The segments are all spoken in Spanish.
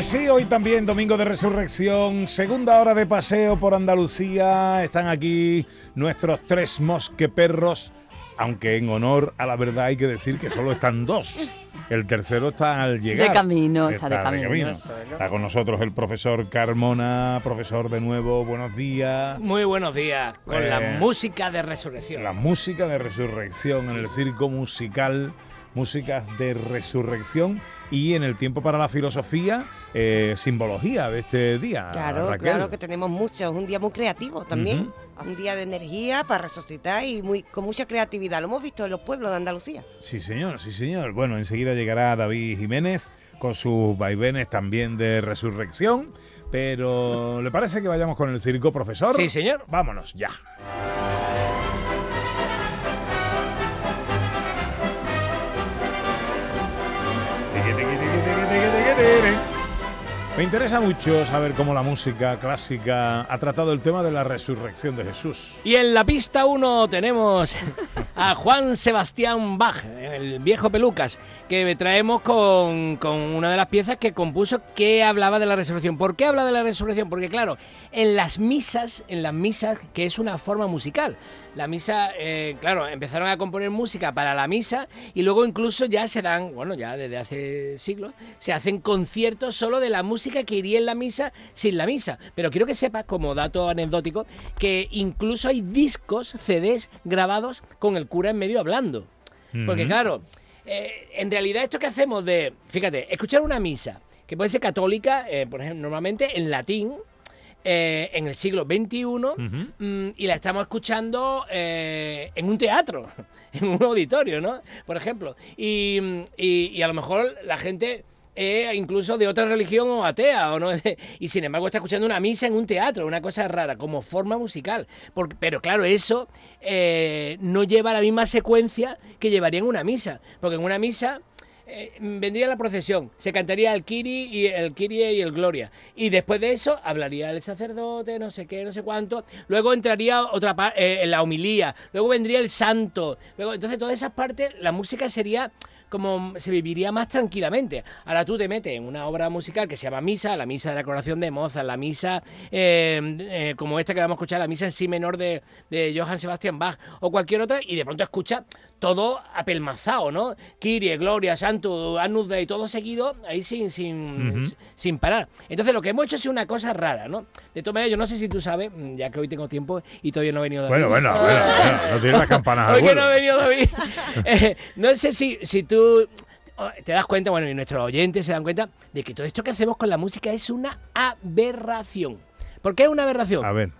Pues sí, hoy también Domingo de Resurrección, segunda hora de paseo por Andalucía. Están aquí nuestros tres mosqueperros, aunque en honor a la verdad hay que decir que solo están dos. El tercero está al llegar. De camino, está de camino. Está con nosotros el profesor Carmona, profesor de nuevo, buenos días. Muy buenos días, con Eh, la música de resurrección. La música de resurrección en el circo musical, músicas de resurrección y en el tiempo para la filosofía, eh, simbología de este día. Claro, Raquel. claro que tenemos mucho. Es un día muy creativo también. Un día de energía para resucitar y muy con mucha creatividad. Lo hemos visto en los pueblos de Andalucía. Sí, señor, sí, señor. Bueno, enseguida llegará David Jiménez con sus vaivenes también de resurrección. Pero, ¿le parece que vayamos con el circo, profesor? Sí, señor. Vámonos ya. Me interesa mucho saber cómo la música clásica ha tratado el tema de la resurrección de Jesús. Y en la pista 1 tenemos a Juan Sebastián Bach, el viejo pelucas, que traemos con, con una de las piezas que compuso que hablaba de la resurrección. ¿Por qué habla de la resurrección? Porque claro, en las misas, en las misas, que es una forma musical, la misa, eh, claro, empezaron a componer música para la misa y luego incluso ya se dan, bueno, ya desde hace siglos, se hacen conciertos solo de la música que iría en la misa sin la misa. Pero quiero que sepas, como dato anecdótico, que incluso hay discos, CDs grabados con el cura en medio hablando. Porque claro, eh, en realidad esto que hacemos de, fíjate, escuchar una misa, que puede ser católica, eh, por ejemplo, normalmente en latín, eh, en el siglo XXI, mm, y la estamos escuchando eh, en un teatro, en un auditorio, ¿no? Por ejemplo. Y, mm, y- y a lo mejor la gente es incluso de otra religión o atea, o no, y sin embargo está escuchando una misa en un teatro, una cosa rara, como forma musical. Porque- pero claro, eso eh, no lleva la misma secuencia que llevaría en una misa, porque en una misa eh, vendría la procesión, se cantaría el Kiri y el Kirie y el Gloria. Y después de eso hablaría el sacerdote, no sé qué, no sé cuánto. Luego entraría otra parte, la homilía. Luego vendría el santo. Luego, entonces, todas esas partes, la música sería como se viviría más tranquilamente. Ahora tú te metes en una obra musical que se llama Misa, la Misa de la Coronación de Mozart, la Misa eh, eh, como esta que vamos a escuchar, la Misa en Si menor de, de Johann Sebastian Bach o cualquier otra, y de pronto escucha todo apelmazado, ¿no? Kirie, Gloria, Santo, Anus Dei, todo seguido, ahí sin, sin, sin parar. Entonces lo que hemos hecho es una cosa rara, ¿no? De todas maneras, yo no sé si tú sabes, mm, ya que hoy tengo tiempo y todavía no he venido David. Bueno, bueno, bueno, bueno, no tienes las campanas Hoy que no ha venido David. Eh, no sé si, si tú oh, te das cuenta, bueno, y nuestros oyentes se dan cuenta de que todo esto que hacemos con la música es una aberración. ¿Por qué es una aberración? A ver,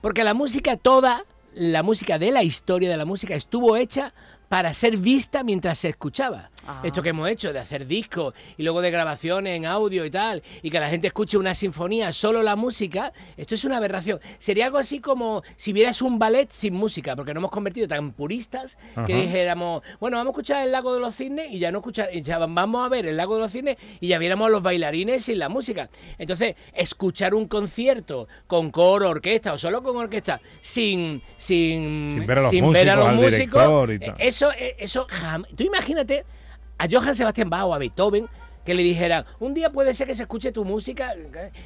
Porque la música toda, la música de la historia de la música estuvo hecha para ser vista mientras se escuchaba. Ah. Esto que hemos hecho de hacer discos y luego de grabaciones en audio y tal, y que la gente escuche una sinfonía, solo la música, esto es una aberración. Sería algo así como si vieras un ballet sin música, porque nos hemos convertido tan puristas que Ajá. dijéramos, bueno, vamos a escuchar el lago de los cisnes y ya no escuchar, y ya vamos a ver el lago de los cisnes y ya viéramos a los bailarines sin la música. Entonces, escuchar un concierto con coro, orquesta o solo con orquesta, sin, sin, Sin ver a los ver músicos, a los músicos, tal. Eso, eh, eso Tú imagínate a Johann Sebastian Bach o a Beethoven que le dijera, un día puede ser que se escuche tu música.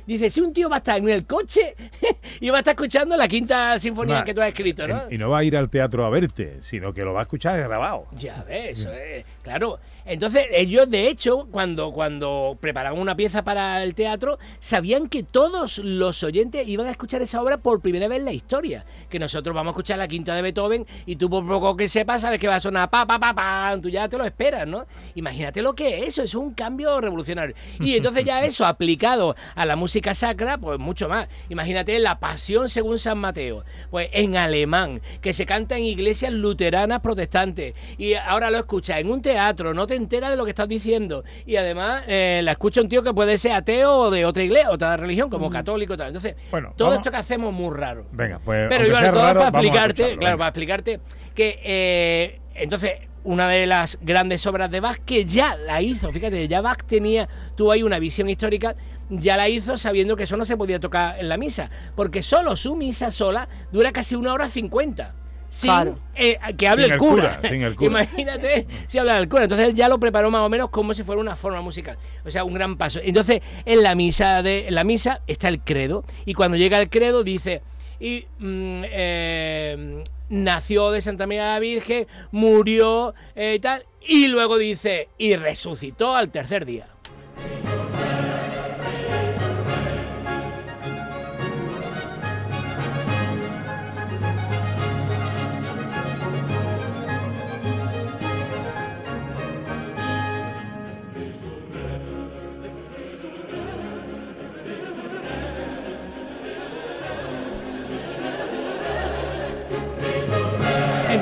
Dice, si un tío va a estar en el coche y va a estar escuchando la quinta sinfonía que tú has escrito, ¿no? en- y no va a ir al teatro a verte, sino que lo va a escuchar grabado. Ya ves, eso es, claro. Entonces, ellos, de hecho, cuando, cuando preparaban una pieza para el teatro, sabían que todos los oyentes iban a escuchar esa obra por primera vez en la historia. Que nosotros vamos a escuchar la quinta de Beethoven y tú, por poco que sepas, sabes que va a sonar pa, pa, pa, pa, tú ya te lo esperas, ¿no? Imagínate lo que es eso, es un cambio revolucionario. Y entonces ya eso aplicado a la música sacra, pues mucho más. Imagínate la pasión según San Mateo, pues en alemán, que se canta en iglesias luteranas protestantes. Y ahora lo escuchas en un teatro, no te enteras de lo que estás diciendo. Y además eh, la escucha un tío que puede ser ateo o de otra iglesia, otra religión, como católico. Tal. Entonces, Bueno, todo vamos- esto que hacemos es muy raro. Venga, pues. Pero igual todo para explicarte, claro, para explicarte que eh, entonces una de las grandes obras de Bach que ya la hizo, fíjate, ya Bach tenía, tuvo ahí una visión histórica, ya la hizo sabiendo que eso no se podía tocar en la misa, porque solo su misa sola dura casi una hora cincuenta. Sin Claro. eh, que hable Sin el el cura. cura, sin el cura. Imagínate si habla el cura. Entonces él ya lo preparó más o menos como si fuera una forma musical. O sea, un gran paso. Entonces, en la misa de en la misa está el credo. Y cuando llega el credo dice. Y mm, eh, nació de Santa María la Virgen, murió eh, y tal. Y luego dice, y resucitó al tercer día.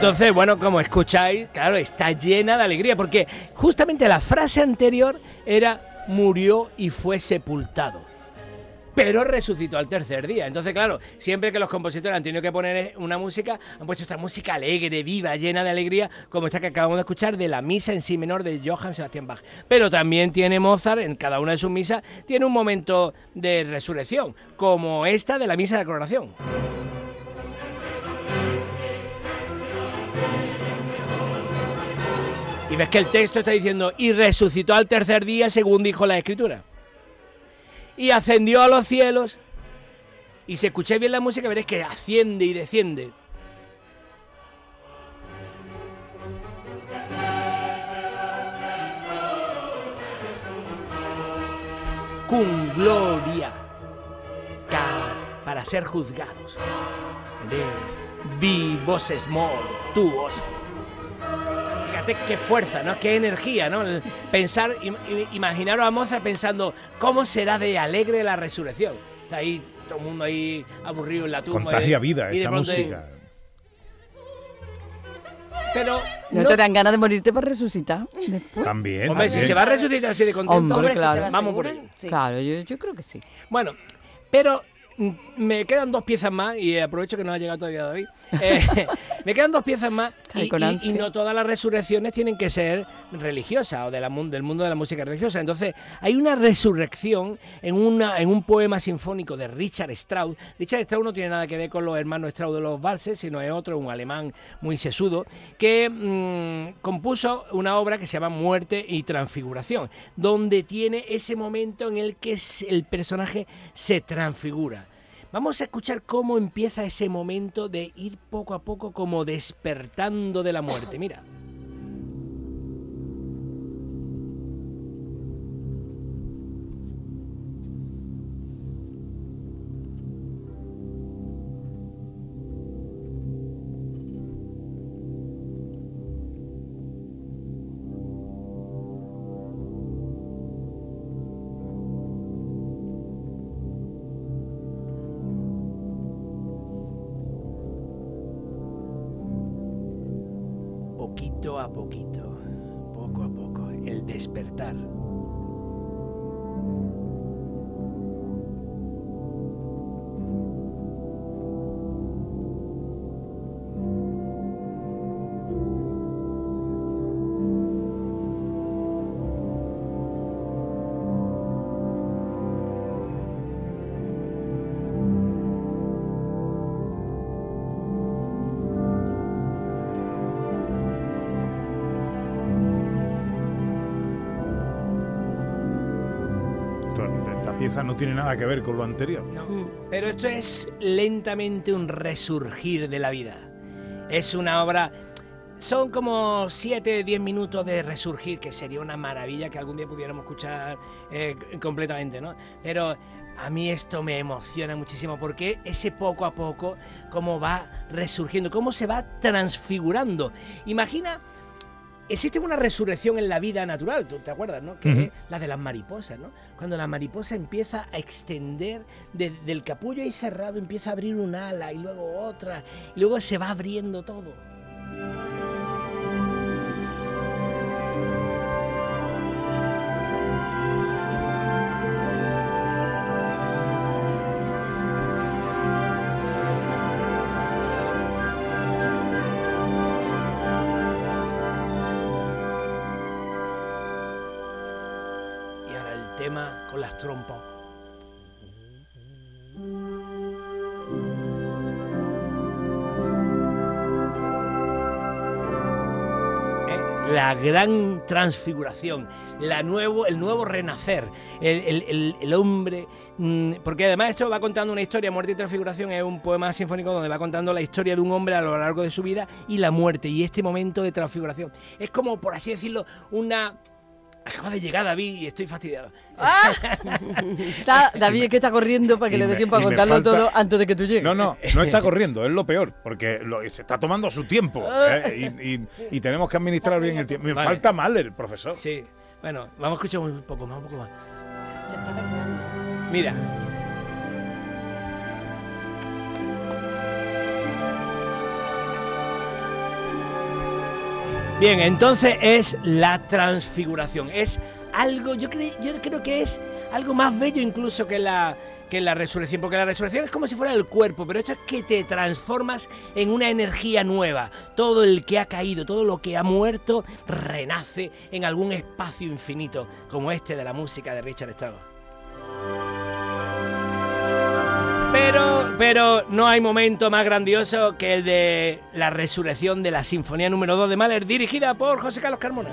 Entonces, bueno, como escucháis, claro, está llena de alegría, porque justamente la frase anterior era murió y fue sepultado. Pero resucitó al tercer día. Entonces, claro, siempre que los compositores han tenido que poner una música, han puesto esta música alegre, viva, llena de alegría, como esta que acabamos de escuchar de la misa en si menor de Johann Sebastian Bach. Pero también tiene Mozart, en cada una de sus misas, tiene un momento de resurrección, como esta de la misa de la coronación. Y ves que el texto está diciendo, y resucitó al tercer día según dijo la escritura. Y ascendió a los cielos. Y si escucháis bien la música, veréis que asciende y desciende. Con gloria para ser juzgados. Vivos small, tuos. Fíjate qué fuerza, ¿no? Qué energía, ¿no? El pensar, im- im- imaginaros a Mozart pensando cómo será de alegre la resurrección. Está ahí todo el mundo ahí aburrido en la tumba. Contagia y- vida y esta pronto- música. Pero ¿No, no- te dan ganas de morirte para resucitar? después? También. hombre, si se va a resucitar así de contento, Hombre, claro. vamos por sí. Claro, yo, yo creo que sí. Bueno, pero me quedan dos piezas más y aprovecho que no ha llegado todavía David. Eh, me quedan dos piezas más y, no todas las resurrecciones tienen que ser religiosas o de la mun- del mundo de la música religiosa. Entonces, hay una resurrección en, una, en un poema sinfónico de Richard Strauss. Richard Strauss no tiene nada que ver con los hermanos Strauss de los valses, sino es otro, un alemán muy sesudo, que mm, compuso una obra que se llama Muerte y Transfiguración, donde tiene ese momento en el que el personaje se transfigura. Vamos a escuchar cómo empieza ese momento de ir poco a poco como despertando de la muerte. Mira. Poquito poco a poco, el despertar. Pieza no tiene nada que ver con lo anterior. No, Mm. pero esto es lentamente un resurgir de la vida. Es una obra. Son como 7, 10 minutos de resurgir, que sería una maravilla que algún día pudiéramos escuchar eh, completamente, ¿no? Pero a mí esto me emociona muchísimo porque ese poco a poco, cómo va resurgiendo, cómo se va transfigurando. Imagina existe una resurrección en la vida natural, ¿tú te acuerdas, no? Que es la de las mariposas, ¿no? Cuando la mariposa empieza a extender de- del capullo ahí cerrado, empieza a abrir un ala y luego otra, y luego se va abriendo todo. Tema con las trompas. Eh, La gran transfiguración, la nuevo, el nuevo renacer, el, el- el- hombre. mm, Porque además esto va contando una historia, Muerte y Transfiguración es un poema sinfónico donde va contando la historia de un hombre a lo largo de su vida y la muerte y este momento de transfiguración. Es como, por así decirlo, una. Acaba de llegar David y estoy fastidiado. Está, David es que está corriendo para que Y le dé tiempo a contarlo falta- todo antes de que tú llegues. No, no, no está corriendo, es lo peor, porque lo- se está tomando su tiempo ¿eh? y, y- y tenemos que administrar bien el tiempo. Me Vale. falta mal el profesor. Sí. Bueno, vamos a escuchar un poco más, un poco más. Se está. Mira. Bien, entonces es la transfiguración. Es algo, yo, yo creo que es algo más bello incluso que la, que la resurrección, porque la resurrección es como si fuera el cuerpo, pero esto es que te transformas en una energía nueva. Todo el que ha caído, todo lo que ha muerto, renace en algún espacio infinito, como este de la música de Richard Strauss. Pero, pero no hay momento más grandioso que el de la resurrección de la Sinfonía número 2 de Mahler, dirigida por José Carlos Carmona.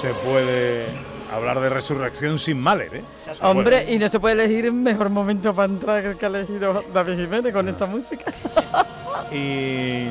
Se puede hablar de resurrección sin Mahler, ¿eh? No Hombre, puede. y no se puede elegir mejor momento para entrar que el que ha elegido David Jiménez con esta música. Y,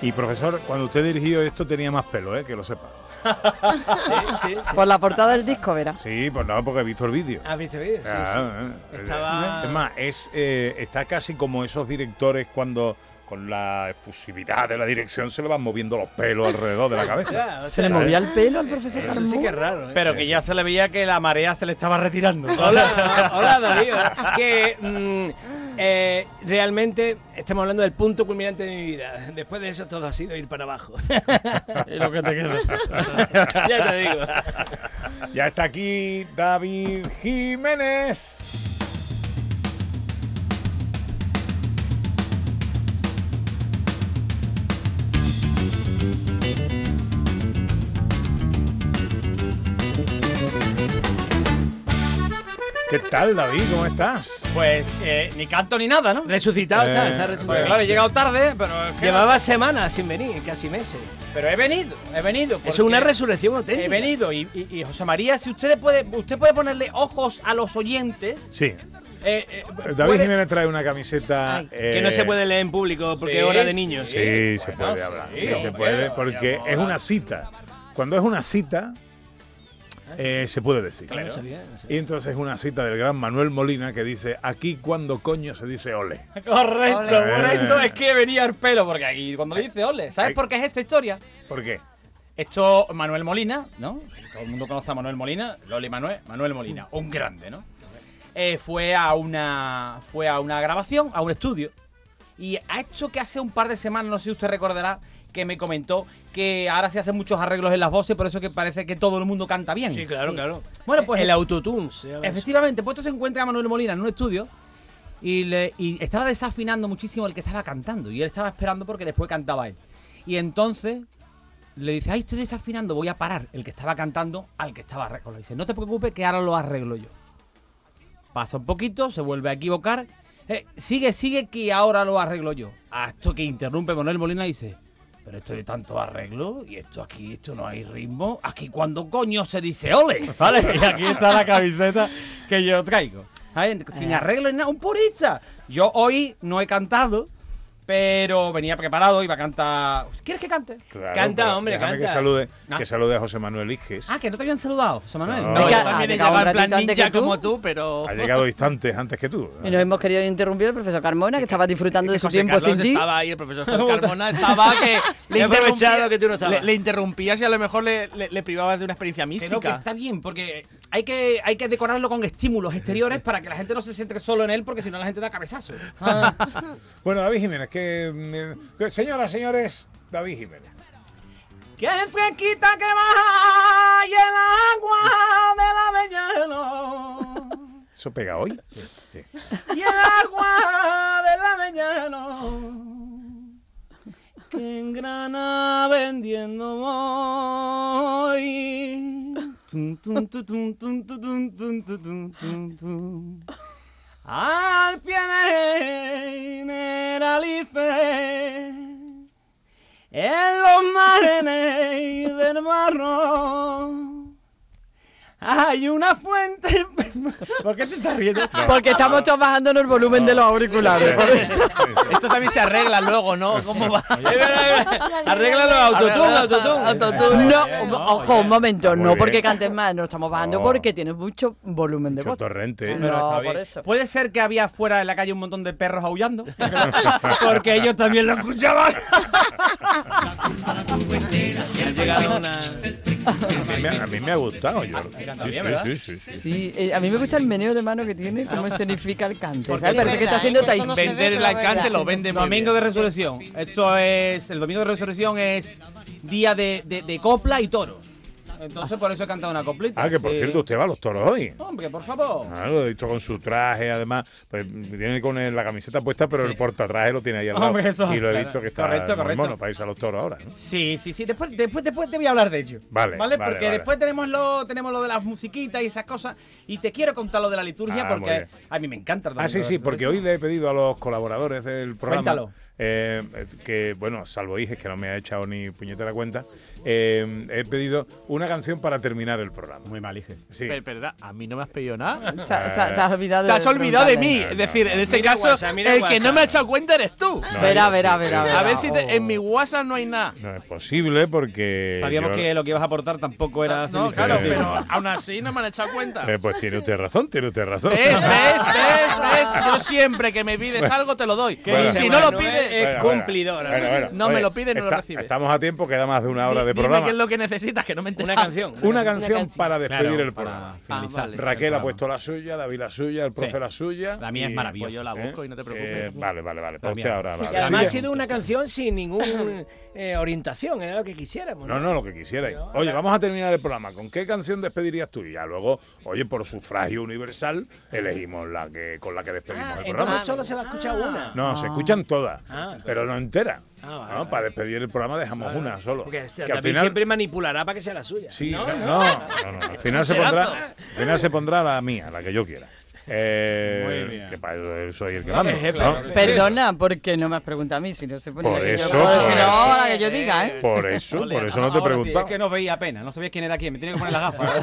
y profesor, cuando usted dirigió esto tenía más pelo, ¿eh? Que lo sepa. Sí, sí, sí. Por la portada del disco, verás. Sí, pues no, porque he visto el vídeo. ¿Has visto el vídeo? Sí, sí. Ah, eh, Estaba- Es más, es, eh, está casi como esos directores cuando con la efusividad de la dirección se le van moviendo los pelos alrededor de la cabeza. Ya, o Se le movía el pelo al profesor Eso sí que es raro, ¿eh? Pero que ya se le veía que la marea se le estaba retirando. Hola, hola Darío. Que mm, eh, realmente estamos hablando del punto culminante de mi vida. Después de eso todo ha sido ir para abajo. Y lo que te queda. ya te digo. Ya está aquí David Jiménez. ¿Qué tal, David? ¿Cómo estás? Pues eh, ni canto ni nada, ¿no? Resucitado está, Eh, está Pues resucitado. claro, he llegado tarde, pero es que- Llevaba semanas sin venir, casi meses. Pero he venido, he venido. Es una resurrección auténtica. He venido y, y- y José María, si usted puede, usted puede ponerle ojos a los oyentes. Sí. eh, eh, David puede- Jiménez trae una camiseta. Ay. eh, Que no se puede leer en público porque sí, es hora de niños. Sí, se Bueno, puede hablar. sí, Sí, se hombre, puede, porque es una cita. Cuando es una cita, eh, se puede decir. No Claro. sabía, no sabía. Y entonces es una cita del gran Manuel Molina que dice: Aquí cuando coño se dice ole. Correcto, Ole. por eso es que venía el pelo, porque aquí cuando dice ole, ¿sabes Ay. por qué es esta historia? ¿Por qué? Esto, Manuel Molina, ¿no? Todo el mundo conoce a Manuel Molina, Loli Manuel, Manuel Molina, un grande, ¿no? Eh, fue a una fue a una grabación, a un estudio, y ha hecho que hace un par de semanas, no sé si usted recordará, que me comentó que ahora se hacen muchos arreglos en las voces, por eso que parece que todo el mundo canta bien. Sí, claro, claro. Bueno, pues el autotune. Efectivamente, puesto se encuentra a Manuel Molina en un estudio y, le- y estaba desafinando muchísimo el que estaba cantando. Y él estaba esperando porque después cantaba él. Y entonces le dice, ay, estoy desafinando, voy a parar el que estaba cantando al que estaba arreglando. Dice, no te preocupes que ahora lo arreglo yo. Pasa un poquito, se vuelve a equivocar. "Eh, sigue, sigue que ahora lo arreglo yo. Hasta que interrumpe Manuel Molina y dice, pero esto de tanto arreglo y esto aquí, esto no hay ritmo. Aquí cuando coño se dice ole, ¿vale? Y aquí está la camiseta que yo traigo. Sin arreglo ni nada, un purista. Yo hoy no he cantado, pero venía preparado, iba a cantar. ¿Quieres que cante? Claro, Canta, hombre, canta. Que salude, Ah. que salude a José Manuel Iges. Ah, que no te habían saludado, José Manuel. No. No, yo también ha he llegado en plan ninja que tú. como tú, pero... Ha llegado instantes antes que tú. Y nos hemos querido interrumpir el profesor Carmona, que estaba disfrutando de su José tiempo Carlos sin ti. estaba ahí, el profesor Carmona estaba que le He aprovechado interrumpía- que tú no estabas. Le, le interrumpías y a lo mejor le, le- le privabas de una experiencia Que no, que mística. está bien, porque hay que, hay que decorarlo con estímulos exteriores para que la gente no se siente solo en él, porque si no la gente da cabezazo. Bueno, David Jiménez, que, mm, que- señoras, señores, David Jiménez. ¡Qué fresquita que baja y el agua de la avellano! ¿Eso pega hoy? Sí. Y el agua de la avellano que en grana vendiendo voy. Al pie de Neralife, en los mares del barro. Hay una fuente. ¿Por qué te estás riendo? Porque estamos todos bajando el volumen de los auriculares. Esto también se arregla luego, ¿no? ¿Cómo va? Arréglalo, autotune, autotune. Autotune. No, ojo, un momento, Muy no porque cantes más, no estamos bajando No. porque tienes mucho volumen de Mucho voz. torrente. No, Pero está por eso. Puede ser que había fuera de la calle un montón de perros aullando. Porque ellos también lo escuchaban. A mí, me- a mí me ha gustado, Sí, sí, sí, sí, sí. Sí, eh, a mí me gusta el meneo de mano que tiene, cómo escenifica el cante. Porque ¿sabes? es Parece que está verdad, haciendo. Eso tai no se ve, Vender el verdad. lo vende muy Domingo de. Resurrección. Esto es. El domingo de Resurrección es día de, de- de copla y toros. Entonces por eso he cantado una coplita. Ah, que por Sí. cierto, usted va a los toros hoy. Hombre, por favor. Ah, lo he visto con su traje, además. Pues tiene con el- la camiseta puesta, pero el portatraje lo tiene ahí al lado. Hombre, eso, y lo he claro. visto que está Correcto, correcto. mono para irse a los toros ahora. ¿no? Sí, sí, sí. Después, después, después te voy a hablar de ello. Vale, vale, Porque vale. después tenemos lo, tenemos lo de las musiquitas y esas cosas. Y te quiero contar lo de la liturgia Ah, porque a mí me encanta. el Ah, sí, sí, porque hoy le he pedido a los colaboradores del programa Cuéntalo. Eh, eh, que, bueno, salvo Iges, que no me ha echado ni puñetera cuenta, eh, he pedido una canción para terminar el programa. Muy mal, hije. Sí. Pero, ¿verdad? A mí no me has pedido nada. Te has olvidado Te has olvidado de mí. No, Es decir, no, en este caso, WhatsApp, el que no me ha echado cuenta eres tú. No, Verá, verá, verá. A ver si te- en mi WhatsApp no hay nada. No es posible porque. Sabíamos yo- que lo que ibas a aportar tampoco era. No, claro, pero aún así no me han echado cuenta. Eh, pues tiene usted razón, tiene usted razón. ¿Ves? ¿Ves? ¿Ves? ¿Ves? Yo siempre que me pides algo te lo doy. Bueno. Y si no lo pides, es Bueno, cumplidora. bueno, bueno. No me lo pide, no lo recibe. Estamos a tiempo, queda más de una hora de dime programa. qué es lo que necesitas, que no me Una canción. Una canción para despedir Claro, el para programa. finalizar. Ah, vale. Raquel ha programa. puesto la suya, David la suya, el profe Sí. la suya. La mía es y- maravillosa. Pues yo la busco y no te preocupes. Eh, vale, vale, vale. Pues ahora. Y además Sí. ha sido una canción sin ninguna orientación, era lo que quisiéramos. No, no, lo que quisierais. Oye, vamos a terminar el programa. ¿Con qué canción despedirías tú? Y ya luego, oye, por sufragio universal, elegimos la que con la que despedimos Ah, el programa. entonces solo se va a escuchar una. No, se escuchan todas, Ah, pero no enteras. Ah, vale, ¿no? vale. Para despedir el programa dejamos una solo. Porque Que al final- siempre manipulará para que sea la suya. Sí, ¿no? no, no, no, no, Al final se pondrá, al final se pondrá la mía, la que yo quiera. Eh, Muy bien. Que para eso soy el que mando. jefe, ¿no? Perdona, porque no me has preguntado a mí, si no se pone Por la que eso, yo puedo decir, por no, eso. la que yo diga, ¿eh? Por eso, por eso no te he sí, preguntado. es que no veía pena, no sabía quién era quién, me tenía que poner las gafas.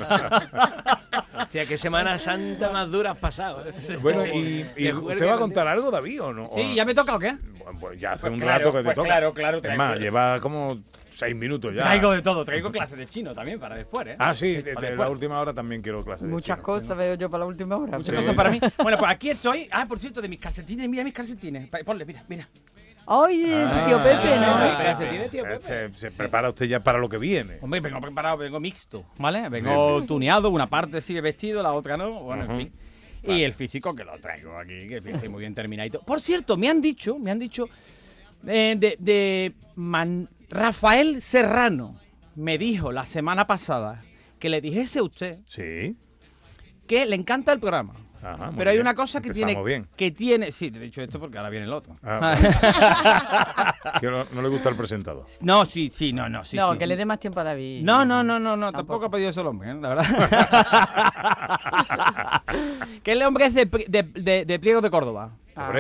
Hostia, qué Semana Santa más dura has pasado. Bueno, ¿y, y De usted va a con- contar algo, David, o no? sí, ¿ya me toca o qué? Bueno, Pues ya hace Pues un claro, rato que te pues toca. claro, claro, Es más, lleva como seis minutos ya. Traigo de todo, traigo clases de chino también para después, ¿eh? Ah, sí, de, de la última hora también quiero clases. de Muchas chino. cosas veo yo para la última hora. Muchas cosas para mí. Bueno, pues aquí estoy. Ah, por cierto, de mis calcetines, mira mis calcetines. Ponle, mira, mira. Ay, Ah, tío Pepe, ¿no? Pepe. calcetines, tío, eh, Pepe. Se, se prepara usted ya para lo que viene. Hombre, vengo preparado, vengo mixto, ¿vale? Vengo tuneado, una parte sigue vestido, la otra no. Bueno, en fin. Y el físico que lo traigo aquí, que estoy muy bien terminadito. Por cierto, me han dicho, me han dicho eh, de, de Man- Rafael Serrano. Me dijo la semana pasada que le dijese a usted Sí. que le encanta el programa. Ajá, Pero hay bien. una cosa que tiene, bien. que tiene. Sí, te he dicho esto porque ahora viene el otro. Ah, Que no, no le gusta el presentador. no, sí, sí, no, no, sí. no, sí. que le dé más tiempo a David. No, no, no, no, no, tampoco, Tampoco. ha pedido eso el hombre, ¿eh? la verdad. que el hombre es de, de, de- de Pliego de Córdoba. Ah.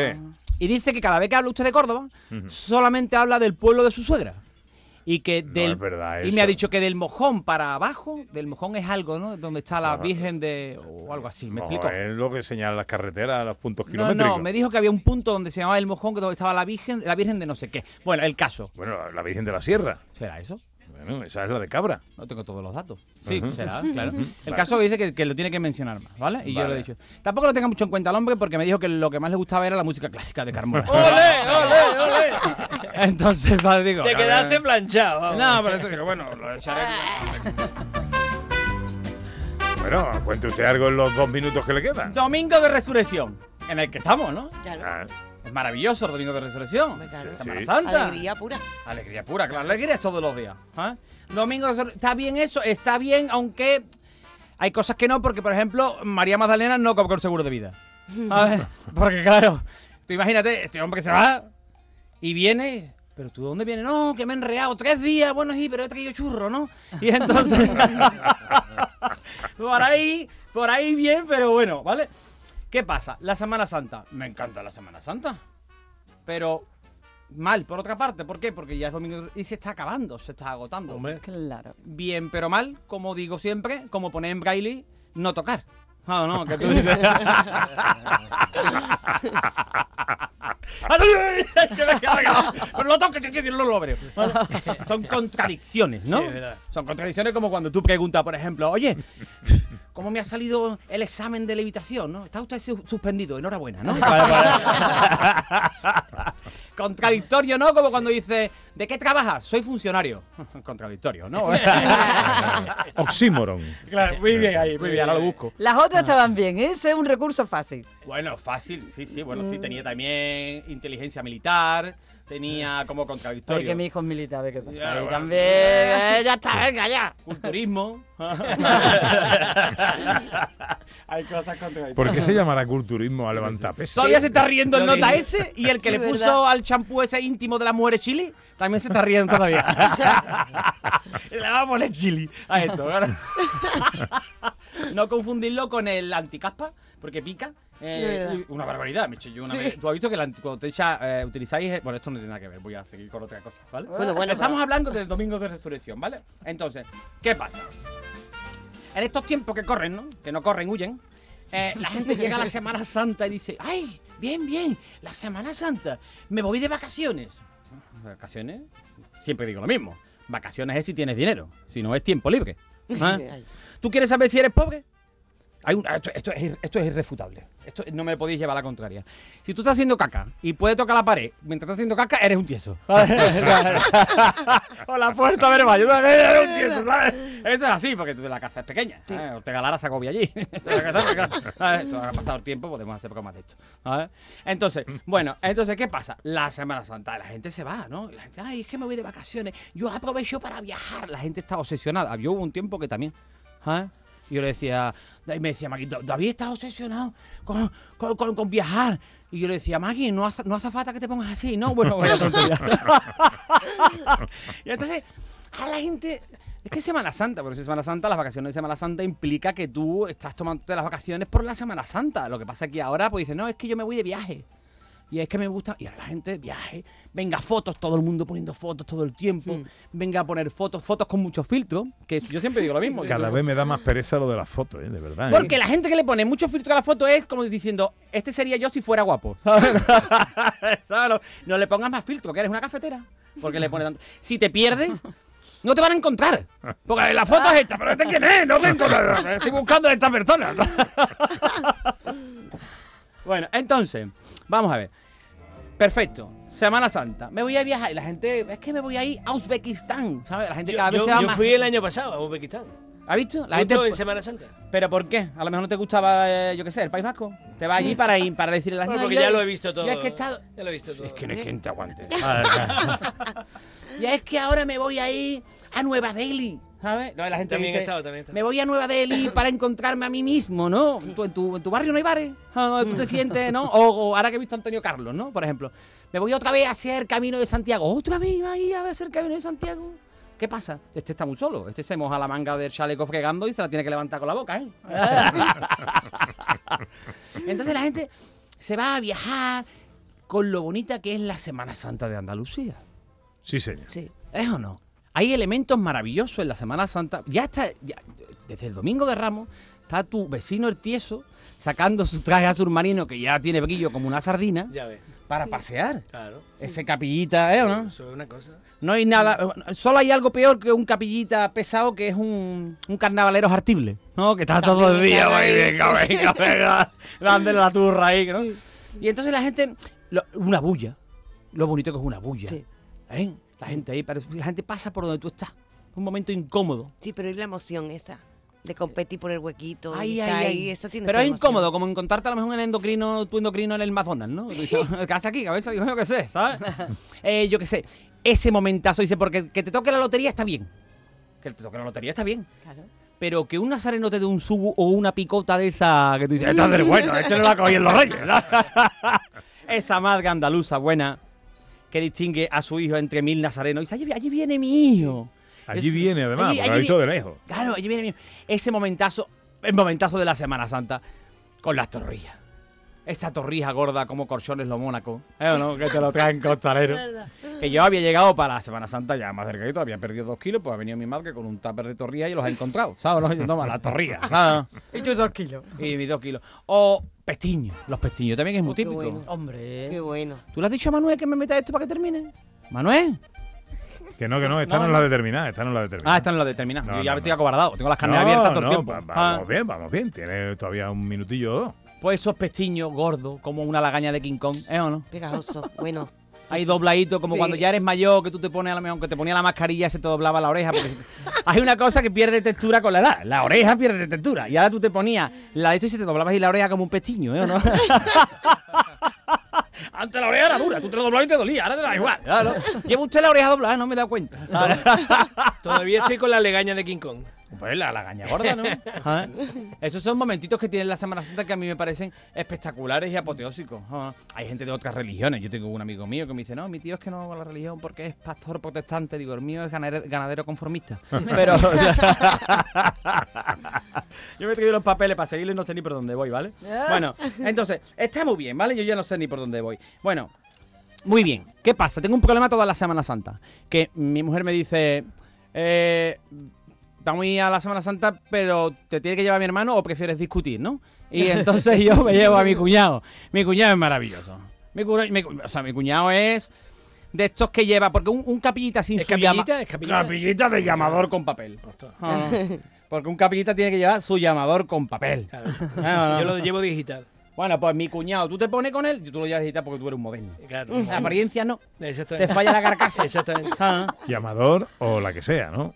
Y dice que cada vez que habla usted de Córdoba, solamente habla del pueblo de su suegra. Y que del es verdad y me ha dicho que del mojón para abajo, del mojón es algo, ¿no? Donde está la Ajá. Virgen de o algo así, ¿me No, explico? es lo que señalan las carreteras, los puntos No, kilométricos. no, me dijo que había un punto donde se llamaba el mojón, que donde estaba la Virgen, la Virgen de no sé qué. Bueno, el caso. Bueno, la Virgen de la Sierra. ¿Será eso? Bueno, esa es la de Cabra. No tengo todos los datos. Sí, Ujú. será, claro. El Claro. caso dice que, que lo tiene que mencionar más, ¿vale? Y yo lo he dicho. Tampoco lo tenga mucho en cuenta el hombre porque me dijo que lo que más le gustaba era la música clásica de Carmona. ¡Ole, ole, ole! Entonces, vale, digo. Te quedaste planchado. vamos. No, pero eso digo, bueno, lo echaré. Bueno, cuente usted algo en los dos minutos que le quedan. Domingo de Resurrección, en el que estamos, ¿no? Claro. Ah, Es maravilloso el Domingo de Resurrección. Hombre, claro. Semana Sí. Santa. Alegría pura. Alegría pura, claro. Alegría es todos los días. ¿eh? Domingo de Resur- Está bien eso, está bien, aunque hay cosas que no, porque por ejemplo, María Magdalena no cobró el seguro de vida. A ver, porque claro, tú imagínate, este hombre que se va y viene. Pero tú, ¿dónde vienes? No, que me he enreado tres días. Bueno, sí, pero he traído churro, ¿no? Y entonces. por ahí, por ahí bien, pero bueno, ¿vale? ¿Qué pasa? La Semana Santa. Me encanta la Semana Santa. Pero mal, por otra parte. ¿Por qué? Porque ya es domingo y se está acabando, se está agotando. Hombre. Claro. Bien, pero mal, como digo siempre, como poner en braille, no tocar. No, no, que tú dices. Pero lo toques, que que no lo veo. ¿vale? Son contradicciones, ¿no? Sí, es verdad. Son contradicciones como cuando tú preguntas, por ejemplo, oye, ¿cómo me ha salido el examen de levitación? ¿no? Está usted su- suspendido, enhorabuena, ¿no? Contradictorio, ¿no? Como cuando dice, ¿de qué trabajas? Soy funcionario. Contradictorio, ¿no? Oxímoron. claro, muy bien ahí, muy bien, ahora lo busco. Las otras estaban bien, ese es un recurso fácil. Bueno, fácil, sí, sí, bueno, sí, tenía también inteligencia militar, tenía como Ay, contradictorio. que mi hijo es militar, a ver qué pasa. Ya, bueno. también. Eh, ya está, venga, ya. Culturismo. Hay cosas contradictorias. ¿Por qué se llamará culturismo a levantar pesas? Todavía se está riendo el nota dije. ese y el que Sí, le puso ¿verdad? al champú ese íntimo de las mujeres chili también se está riendo todavía. Le vamos a poner chili a esto. no confundirlo con el anticaspa, porque pica. Eh, una barbaridad, me eché yo una Sí. vez. Tú has visto que anti- cuando te echa, eh, utilizáis. eh, Bueno, esto no tiene nada que ver, voy a seguir con otra cosa, ¿vale? Bueno, bueno, Estamos pero- hablando del domingo de resurrección, ¿vale? Entonces, ¿qué pasa? En estos tiempos que corren, ¿no? Que no corren, huyen. eh, la gente llega a la Semana Santa y dice, ¡ay! Bien, bien, la Semana Santa, me voy de vacaciones. ¿Vacaciones? Siempre digo lo mismo. Vacaciones es si tienes dinero, si no es tiempo libre. ¿Ah? ¿Tú quieres saber si eres pobre? Hay un- esto, esto es, ir- esto es irrefutable. Esto no me podéis llevar a la contraria. Si tú estás haciendo caca y puedes tocar la pared mientras estás haciendo caca, eres un tieso. o la puerta verbal, yo también eres un tieso, ¿sabes? Eso es así, porque tú- la casa es pequeña. ¿sabes? Ortega Lara se agobia allí. Ha pasado el tiempo, podemos hacer poco más de esto. ¿sabes? Entonces, bueno, entonces, ¿qué pasa? La Semana Santa, la gente se va, ¿no? Y La gente, ay, es que me voy de vacaciones. Yo aprovecho para viajar. La gente está obsesionada. Yo hubo un tiempo que también. ¿sabes? Y yo le decía, y me decía, Maggie, David está obsesionado con, con, con- con viajar. Y yo le decía, Maggie, no hace, no hace falta que te pongas así, ¿no? Bueno, tontería. y entonces, a la gente. Es que es Semana Santa, pero si es Semana Santa, las vacaciones de Semana Santa implica que tú estás tomando las vacaciones por la Semana Santa. Lo que pasa es que ahora, pues dices, no, es que yo me voy de viaje. Y es que me gusta. Y ahora la gente viaje. Venga, fotos, todo el mundo poniendo fotos todo el tiempo. Venga a poner fotos, fotos con muchos filtros. Que yo siempre digo lo mismo. Cada vez me da más pereza lo de las fotos, ¿eh? de verdad. ¿eh? Porque la gente que le pone mucho filtro a la foto es como diciendo, este sería yo si fuera guapo. No, no le pongas más filtro, que eres una cafetera. Porque le pone tanto. Si te pierdes, no te van a encontrar. Porque la foto es esta, pero este quién es, no vengo, estoy buscando a esta persona. bueno, entonces, vamos a ver. Perfecto. Semana Santa. Me voy a viajar y la gente, es que me voy a ir a Uzbekistán, ¿sabes? La gente Yo, cada vez yo- se va yo más. fui el año pasado a Uzbekistán. ¿Has visto? La Justo gente en Semana Santa. ¿Pero por qué? A lo mejor no te gustaba, eh, yo qué sé, el País Vasco. Te vas allí para ir, para decirle a las Bueno, no, porque yo- ya lo he visto todo. Ya es que he estado. Ya lo he visto todo. Es que no hay quien te aguante. ya es que ahora me voy a ir a Nueva Delhi. ¿Sabes? No, la gente También he dice, estado, también he estado. Me voy a Nueva Delhi para encontrarme a mí mismo, ¿no? Tú- en, tu, en tu barrio no hay bares. Ah, Tú te sientes, ¿no? O, o ahora que he visto a Antonio Carlos, ¿no? Por ejemplo. Me voy otra vez a hacer Camino de Santiago. ¿Otra vez iba a ir a hacer Camino de Santiago? ¿Qué pasa? Este está muy solo. Este se moja la manga del chaleco fregando y se la tiene que levantar con la boca, ¿eh? Entonces la gente se va a viajar con lo bonita que es la Semana Santa de Andalucía. Sí, señor. Sí. ¿Es o no? Hay elementos maravillosos en la Semana Santa. Ya está, ya- desde el domingo de Ramos, está tu vecino el tieso sacando su traje azul marino que ya tiene brillo como una sardina Ya ves, para pasear. claro. Ese capillita, ¿eh o no? Eso es una cosa. No hay nada, solo hay algo peor que un capillita pesado que es un, un carnavalero jartible, ¿no? Que está todo el día, está "Ay, ahí". venga, venga, venga, dándole la turra ahí, ¿no? Y entonces la gente, lo- una bulla, lo bonito que es una bulla, Sí. ¿eh? La gente ahí, pero la gente pasa por donde tú estás, un momento incómodo. Sí, pero es la emoción esa de competir por el huequito. Ay, y ay, está ay. ahí, eso tiene Pero es emoción. incómodo, como encontrarte a lo mejor en el endocrino, tu endocrino en el McDonald's, ¿no? ¿Qué aquí, cabeza? Digo, yo qué sé, ¿sabes? Eh, yo qué sé, ese momentazo, dice, porque que te toque la lotería está bien. Que te toque la lotería está bien. Pero que un nazareno te dé un subo o una picota de esa que tú dices, esta es del bueno, esto no la cogí los reyes. esa madre andaluza buena que distingue a su hijo entre mil nazarenos. Y dice, allí, allí viene mi hijo. Allí Es- viene, además, allí- porque lo ha allí visto vi- de lejos. Claro, allí viene mi- ese momentazo, el momentazo de la Semana Santa con las torrillas. Esa torrija gorda como corchones lo Mónaco, ¿eh no? Que te lo traen costalero. que yo había llegado para la Semana Santa ya más cerquito, había perdido dos kilos, pues ha venido mi madre con un tupper de torrilla y los ha encontrado, ¿sabes? No, toma, la torrilla, ¿sabes? Y tus dos kilos. Y mis dos kilos. O pestiños, los pestiños también es muy Oh, qué típico. bueno. Hombre. Qué bueno. ¿Tú le has dicho a Manuel que me meta esto para que termine? ¿Manuel? Que no, que no, esta no, No, es la determinada, esta no es la determinada. Ah, esta no la determina. No, Yo ya no, estoy no. acobardado, tengo las carnes No, abiertas todo el no, tiempo. va- Ah. vamos bien, vamos bien. Tiene todavía un minutillo o dos. Pues esos pestiños gordos, como una lagaña de King Kong, ¿eh o no? Pegajoso. Bueno. Ahí dobladito, como Sí. cuando ya eres mayor, que tú te pones a lo mejor, que te ponía la mascarilla, se te doblaba la oreja. porque Hay una cosa que pierde textura con la edad. La oreja pierde textura. Y ahora tú te ponías la de esto y se te doblaba ahí la oreja como un pestiño, ¿eh o no? Antes la oreja era dura, tú te lo doblabas y te dolía, ahora te da igual. Claro. Lleva usted la oreja doblada, no me he dado cuenta. Todavía estoy con la legaña de King Kong. Pues la lagaña gorda, ¿no? Ah, Esos son momentitos que tiene la Semana Santa que a mí me parecen espectaculares y apoteósicos. Ah, Hay gente de otras religiones. Yo tengo un amigo mío que me dice, no, mi tío es que no va a la religión porque es pastor protestante. Digo, el mío es ganadero, ganadero conformista. Pero... Yo me he traído los papeles para seguirlo y no sé ni por dónde voy, ¿vale? Bueno, entonces, está muy bien, ¿vale? Yo ya no sé ni por dónde voy. Bueno, muy bien. ¿Qué pasa? Tengo un problema toda la Semana Santa. Que mi mujer me dice, eh, vamos a ir a la Semana Santa, pero ¿te tiene que llevar mi hermano o prefieres discutir, no? Y entonces yo me llevo a mi cuñado. Mi cuñado es maravilloso. Mi, cu- mi cu- o sea, mi cuñado es de estos que lleva, porque un, un capillita sin ¿Es su llama- capillita? ¿Es capillita? capillita de llamador con papel. Ah, porque un capillita tiene que llevar su llamador con papel. Claro. Ah, Yo lo llevo digital. Bueno, pues mi cuñado, tú te pones con él, tú lo llevas digital porque tú eres un moderno. Claro. La apariencia no. Te Exactamente. falla la carcasa. Exactamente. Ah. Llamador o la que sea, ¿no?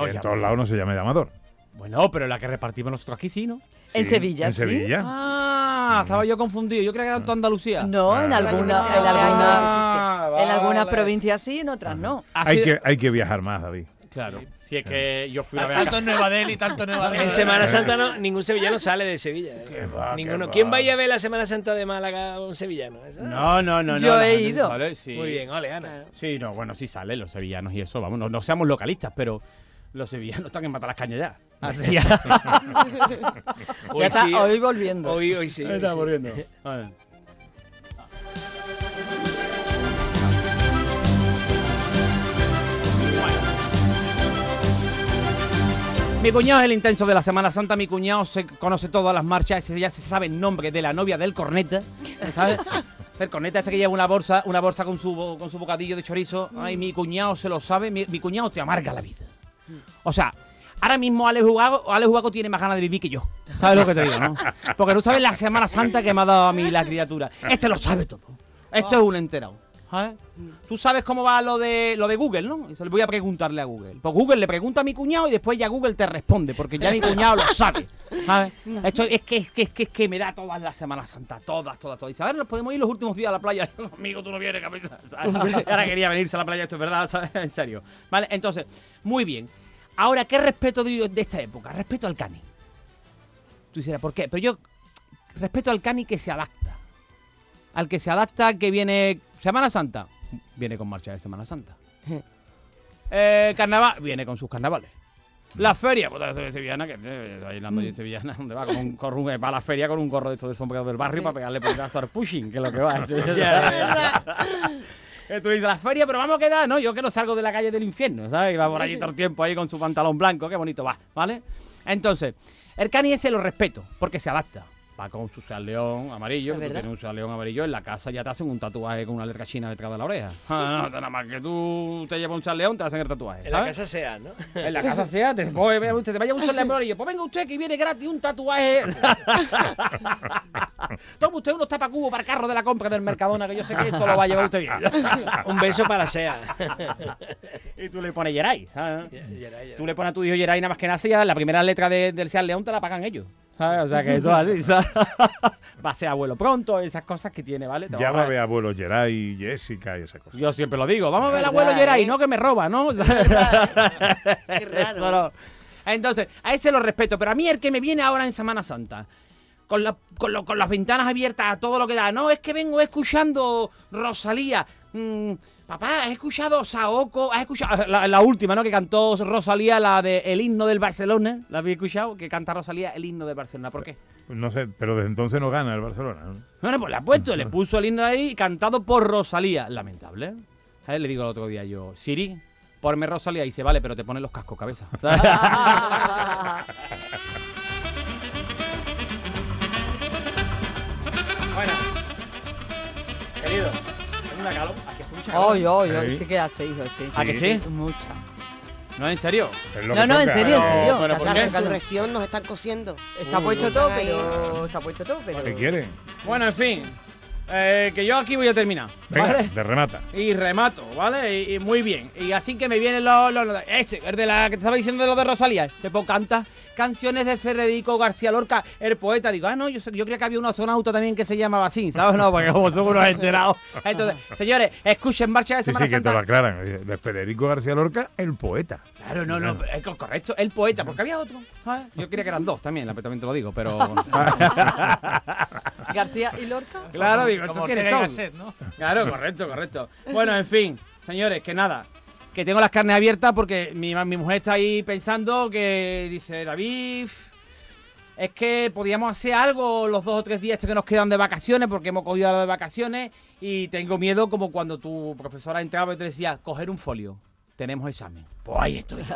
Bueno, en todos lados no se llama llamador. bueno, pero la que repartimos nosotros aquí sí, ¿no? En Sí, Sevilla, En ¿sí? Sevilla. Ah, estaba yo confundido. Yo creía que era en toda Andalucía. No, en Ah. alguna, en Ah, en algunas vale. provincias sí, en otras no. Hay que, hay que viajar más, David. Claro. Si es que yo fui a ver. Tanto en Nueva Delhi, tanto en Nueva Delhi. En Semana Santa no, ningún sevillano sale de Sevilla. ¿eh? va, Ninguno. qué ¿Quién va. a ir a ver la Semana Santa de Málaga un sevillano? ¿Eso? No, no, no. no, Yo he ido. sale, sí. Muy bien, ole, Ana. Sí, no, bueno, sí salen los sevillanos y eso, vamos, no, no seamos localistas, pero los sevillanos están en matar las cañas ya. Así. Hoy Ya está, sí. hoy volviendo. Hoy, hoy sí. hoy Está sí. volviendo. Vale. Mi cuñado es el intenso de la Semana Santa. Mi cuñado se conoce todas las marchas. ese ya se sabe el nombre de la novia del corneta. ¿Sabes? El corneta este que lleva una bolsa, una bolsa con su, bo- con su bocadillo de chorizo. Ay, mi cuñado se lo sabe. Mi, mi cuñado te amarga la vida. O sea, ahora mismo Alex Hugago, Alex tiene más ganas de vivir que yo. ¿Sabes lo que te digo, no? Porque tú sabes la Semana Santa que me ha dado a mí la criatura. Este lo sabe todo. Esto es un enterado. ¿Sabes? Tú sabes cómo va lo de lo de Google, ¿no? Eso le voy a preguntarle a Google. Pues Google le pregunta a mi cuñado y después ya Google te responde, porque ya mi cuñado lo sabe. ¿Sabes? Esto es que, es que, es que, es que me da todas las Semanas Santa, todas, todas, todas. Y dice, a ver, nos podemos ir los últimos días a la playa. Amigo, tú no vienes, capitán. ¿sabes? Ahora quería venirse a la playa, esto es verdad, ¿sabes? En serio. Vale, entonces, muy bien. Ahora, ¿qué respeto de, de esta época? Respeto al cani. Tú dices, ¿por qué? Pero yo respeto al cani que se adapta. Al que se adapta, que viene Semana Santa, viene con marcha de Semana Santa. Eh, carnaval, viene con sus carnavales. La feria, pues de sevillana, que eh, bailando en sevillana, donde va con un, un- va a la feria con un gorro de estos de sombrero del barrio para pegarle puñetazo al pushing, que es lo que va. Tú dices, la feria, pero vamos a quedar, ¿no? Yo que no salgo de la calle del infierno, ¿sabes? Y va por allí todo el tiempo ahí con su pantalón blanco, qué bonito va, ¿vale? Entonces, el cani ese lo respeto, porque se adapta. Va con su León amarillo, tú tienes un Seat León amarillo, en la casa ya te hacen un tatuaje con una letra china detrás de la oreja. Ah, no, nada más que tú te llevas un Seat León, te hacen el tatuaje, En la casa sea, ¿no? En la casa sea, te, pues, te vaya un Seat León amarillo, pues venga usted que viene gratis un tatuaje. Toma usted unos tapacubos para el carro de la compra del Mercadona, que yo sé que esto lo va a llevar usted bien. Un beso para la SEA. y tú le pones Yeray, ¿sabes? Tú le pones a tu hijo Yeray nada más que nace, ya la primera letra de- del Seat León te la pagan ellos. ¿sabes? O sea que eso es así, ¿sabes? Va a ser abuelo pronto, esas cosas que tiene, ¿vale? Te Ya va a ver abuelo Geray, Jessica y esas cosas. Yo siempre lo digo, vamos a ver al abuelo Yeray, ¿eh? no que me roba, ¿no? Qué raro. Entonces, a ese lo respeto, pero a mí el que me viene ahora en Semana Santa, con, la- con, lo- con las ventanas abiertas a todo lo que da, no, es que vengo escuchando Rosalía. Mm, papá, has escuchado Saoko, has escuchado la, la última, ¿no? Que cantó Rosalía, la de El himno del Barcelona, ¿la habéis escuchado? Que canta Rosalía el himno del Barcelona, ¿por qué? Pues No sé, pero desde entonces no gana el Barcelona. ¿no? Bueno, pues le ha puesto, le puso el himno ahí cantado por Rosalía. Lamentable. ¿Sabes? Le digo el otro día yo, Siri, ponme Rosalía y dice, vale, pero te pone los cascos cabeza. ¿sabes? bueno, querido, tengo una calor. Oy, oy, oy, Sí. que hace, hijo, sí. ¿A que sí? Mucha. No, en serio. No, no, en serio, en serio. pero Está ¿por La resurrección nos están cosiendo. Está Uy, puesto todo, pero. Está puesto todo, pero. ¿Qué quieren? Bueno, en fin, eh, que yo aquí voy a terminar. Venga, ¿vale? de remata. Y remato, ¿vale? Y, y muy bien. Y así que me vienen los. los, los- ese, el de la que te estaba diciendo de lo de Rosalía. Que pues canta canciones de Federico García Lorca, el poeta. Digo, ah, no, yo, yo creía que había un astronauta también que se llamaba así, ¿sabes? No, porque como somos unos enterados. Entonces, señores, escuchen marcha de Sí, Semana sí, que te lo aclaran. De Federico García Lorca, el poeta. Claro, no, no, es co- correcto, el poeta, porque había otro. ¿sabes? Yo creía que eran dos también, también te lo digo, pero. García y Lorca. claro, digo. Gasset, ¿no? Claro, correcto, correcto. Bueno, en fin, señores, que nada. Que tengo las carnes abiertas porque mi, mi mujer está ahí pensando que dice, David, es que podíamos hacer algo los dos o tres días estos que nos quedan de vacaciones porque hemos cogido ahora de vacaciones y tengo miedo como cuando tu profesora entraba y te decía, coger un folio, tenemos examen. Pues ahí estoy.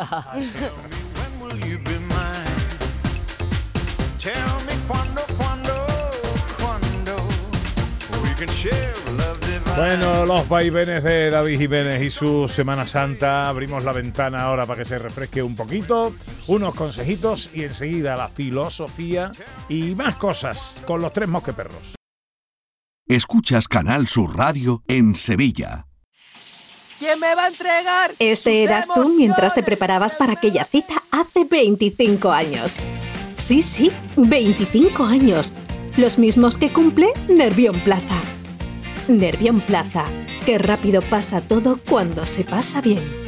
Bueno, los vaivenes de David Jiménez y su Semana Santa. Abrimos la ventana ahora para que se refresque un poquito. Unos consejitos y enseguida la filosofía y más cosas con los tres mosqueperros. Escuchas Canal Sur Radio en Sevilla. ¿Quién me va a entregar? Este eras tú mientras te preparabas para aquella cita hace 25 años. Sí, sí, 25 años. Los mismos que cumple Nervión Plaza. Nervión Plaza. Qué rápido pasa todo cuando se pasa bien.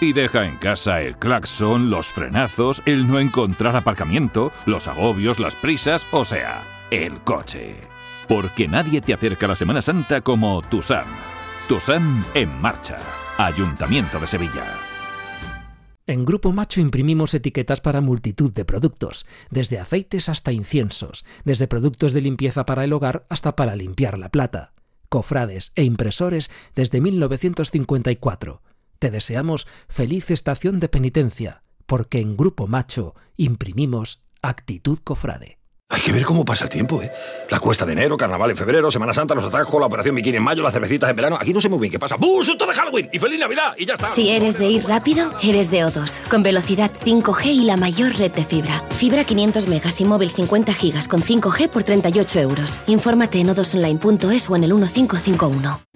Y deja en casa el claxon, los frenazos, el no encontrar aparcamiento, los agobios, las prisas, o sea, el coche. Porque nadie te acerca a la Semana Santa como tu SAM. Tu SAM en marcha. Ayuntamiento de Sevilla. En Grupo Macho imprimimos etiquetas para multitud de productos, desde aceites hasta inciensos, desde productos de limpieza para el hogar hasta para limpiar la plata, cofrades e impresores desde 1954. Te deseamos feliz estación de penitencia, porque en Grupo Macho imprimimos actitud cofrade. Hay que ver cómo pasa el tiempo, ¿eh? La cuesta de enero, carnaval en febrero, Semana Santa, los atajos, la operación bikini en mayo, las cervecitas en verano. Aquí no sé muy bien qué pasa. ¡Bum! ¡Susto de Halloween! ¡Y feliz Navidad! Y ya está. Si eres de ir rápido, eres de O2, con velocidad 5G y la mayor red de fibra. Fibra 500 megas y móvil 50 gigas con 5G por 38 euros. Infórmate en odosonline.es o en el 1551.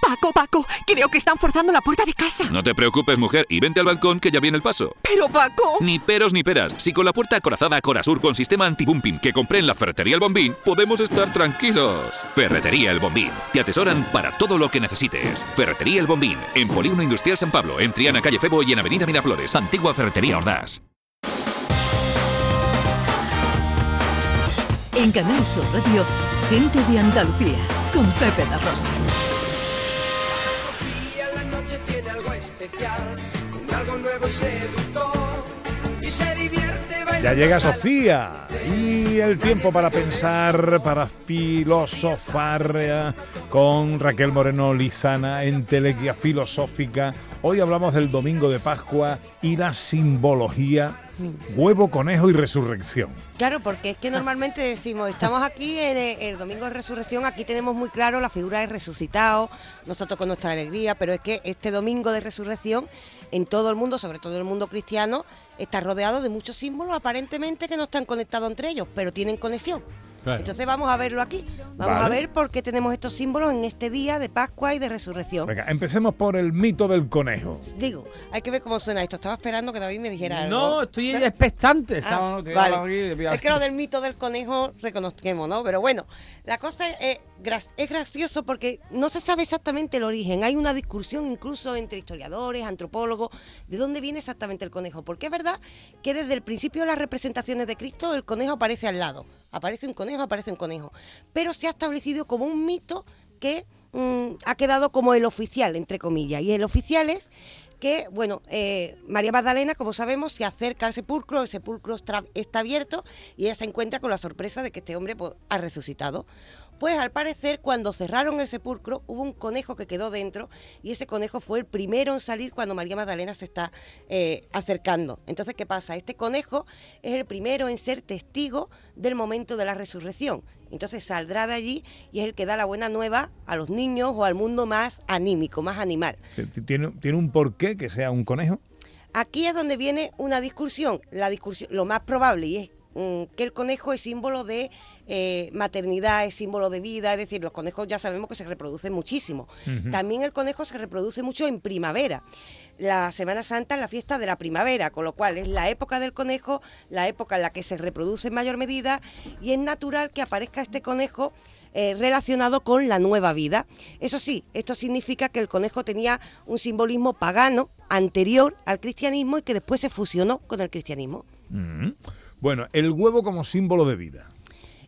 Paco, Paco, creo que están forzando la puerta de casa. No te preocupes, mujer, y vente al balcón que ya viene el paso. Pero, Paco. Ni peros ni peras. Si con la puerta acorazada Corasur con sistema anti-bumping que compré en la ferretería El Bombín, podemos estar tranquilos. Ferretería El Bombín. Te atesoran para todo lo que necesites. Ferretería El Bombín. En Polígono Industrial San Pablo, en Triana, Calle Febo y en Avenida Miraflores. Antigua Ferretería Ordaz. En Canal Sur Radio, gente de Andalucía, con Pepe da Rosa. Un algo nuevo y seductor, y se divierte. Ya llega Sofía y el tiempo para pensar, para filosofar eh, con Raquel Moreno Lizana en Telequia Filosófica. Hoy hablamos del domingo de Pascua y la simbología huevo, conejo y resurrección. Claro, porque es que normalmente decimos, estamos aquí en el, el domingo de resurrección, aquí tenemos muy claro la figura del resucitado, nosotros con nuestra alegría, pero es que este domingo de resurrección en todo el mundo, sobre todo el mundo cristiano, está rodeado de muchos símbolos aparentemente que no están conectados entre ellos, pero tienen conexión. Claro. Entonces vamos a verlo aquí. Vamos a ver por qué tenemos estos símbolos en este día de Pascua y de resurrección. Venga, empecemos por el mito del conejo. Digo, hay que ver cómo suena esto. Estaba esperando que David me dijera algo. No, estoy expectante. Ah, vale. Es que lo del mito del conejo reconozquemos, ¿no? Pero bueno, la cosa es, es gracioso porque no se sabe exactamente el origen. Hay una discusión incluso entre historiadores, antropólogos, de dónde viene exactamente el conejo. Porque es verdad que desde el principio de las representaciones de Cristo el conejo aparece al lado. Aparece un conejo, aparece un conejo. Pero se ha establecido como un mito que mm, ha quedado como el oficial, entre comillas. Y el oficial es que, bueno, eh, María Magdalena, como sabemos, se acerca al sepulcro, el sepulcro está abierto y ella se encuentra con la sorpresa de que este hombre pues, ha resucitado. Pues al parecer, cuando cerraron el sepulcro, hubo un conejo que quedó dentro y ese conejo fue el primero en salir cuando María Magdalena se está eh, acercando. Entonces, ¿qué pasa? Este conejo es el primero en ser testigo del momento de la resurrección. Entonces saldrá de allí y es el que da la buena nueva a los niños o al mundo más anímico, más animal. ¿Tiene, ¿Tiene un porqué que sea un conejo? Aquí es donde viene una discusión. La discusión, lo más probable y es mm, que el conejo es símbolo de eh, maternidad, es símbolo de vida, es decir, los conejos ya sabemos que se reproducen muchísimo. También el conejo se reproduce mucho en primavera. La Semana Santa es la fiesta de la primavera, con lo cual es la época del conejo, la época en la que se reproduce en mayor medida y es natural que aparezca este conejo eh, relacionado con la nueva vida. Eso sí, esto significa que el conejo tenía un simbolismo pagano anterior al cristianismo y que después se fusionó con el cristianismo. Mm. Bueno, el huevo como símbolo de vida.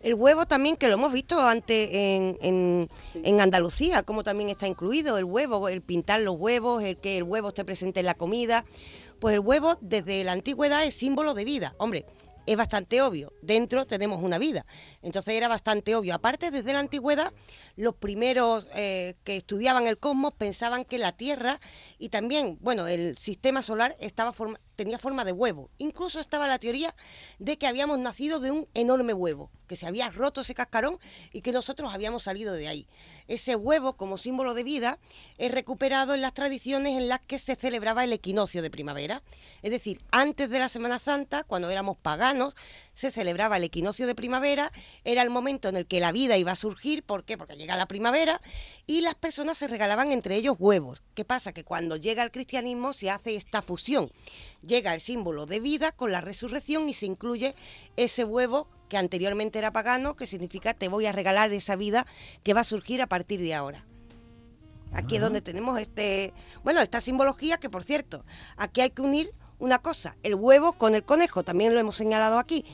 El huevo también, que lo hemos visto antes en, en- en Andalucía, como también está incluido el huevo, el pintar los huevos, el que el huevo esté presente en la comida. Pues el huevo desde la antigüedad es símbolo de vida. Hombre, es bastante obvio. Dentro tenemos una vida. Entonces era bastante obvio. Aparte, desde la antigüedad, los primeros eh, que estudiaban el cosmos pensaban que la Tierra y también, bueno, el sistema solar estaba forma- tenía forma de huevo. Incluso estaba la teoría de que habíamos nacido de un enorme huevo, que se había roto ese cascarón y que nosotros habíamos salido de ahí. Ese huevo, como símbolo de vida, es recuperado en las tradiciones en las que se celebraba el equinoccio de primavera. Es decir, antes de la Semana Santa, cuando éramos paganos, se celebraba el equinoccio de primavera, era el momento en el que la vida iba a surgir, ¿por qué? Porque llega la primavera y las personas se regalaban entre ellos huevos. ¿Qué pasa? Que cuando llega el cristianismo se hace esta fusión. Llega el símbolo de vida con la resurrección y se incluye ese huevo que anteriormente era pagano, que significa te voy a regalar esa vida que va a surgir a partir de ahora. Aquí es donde tenemos este, bueno, esta simbología que por cierto, aquí hay que unir una cosa, el huevo con el conejo, también lo hemos señalado aquí,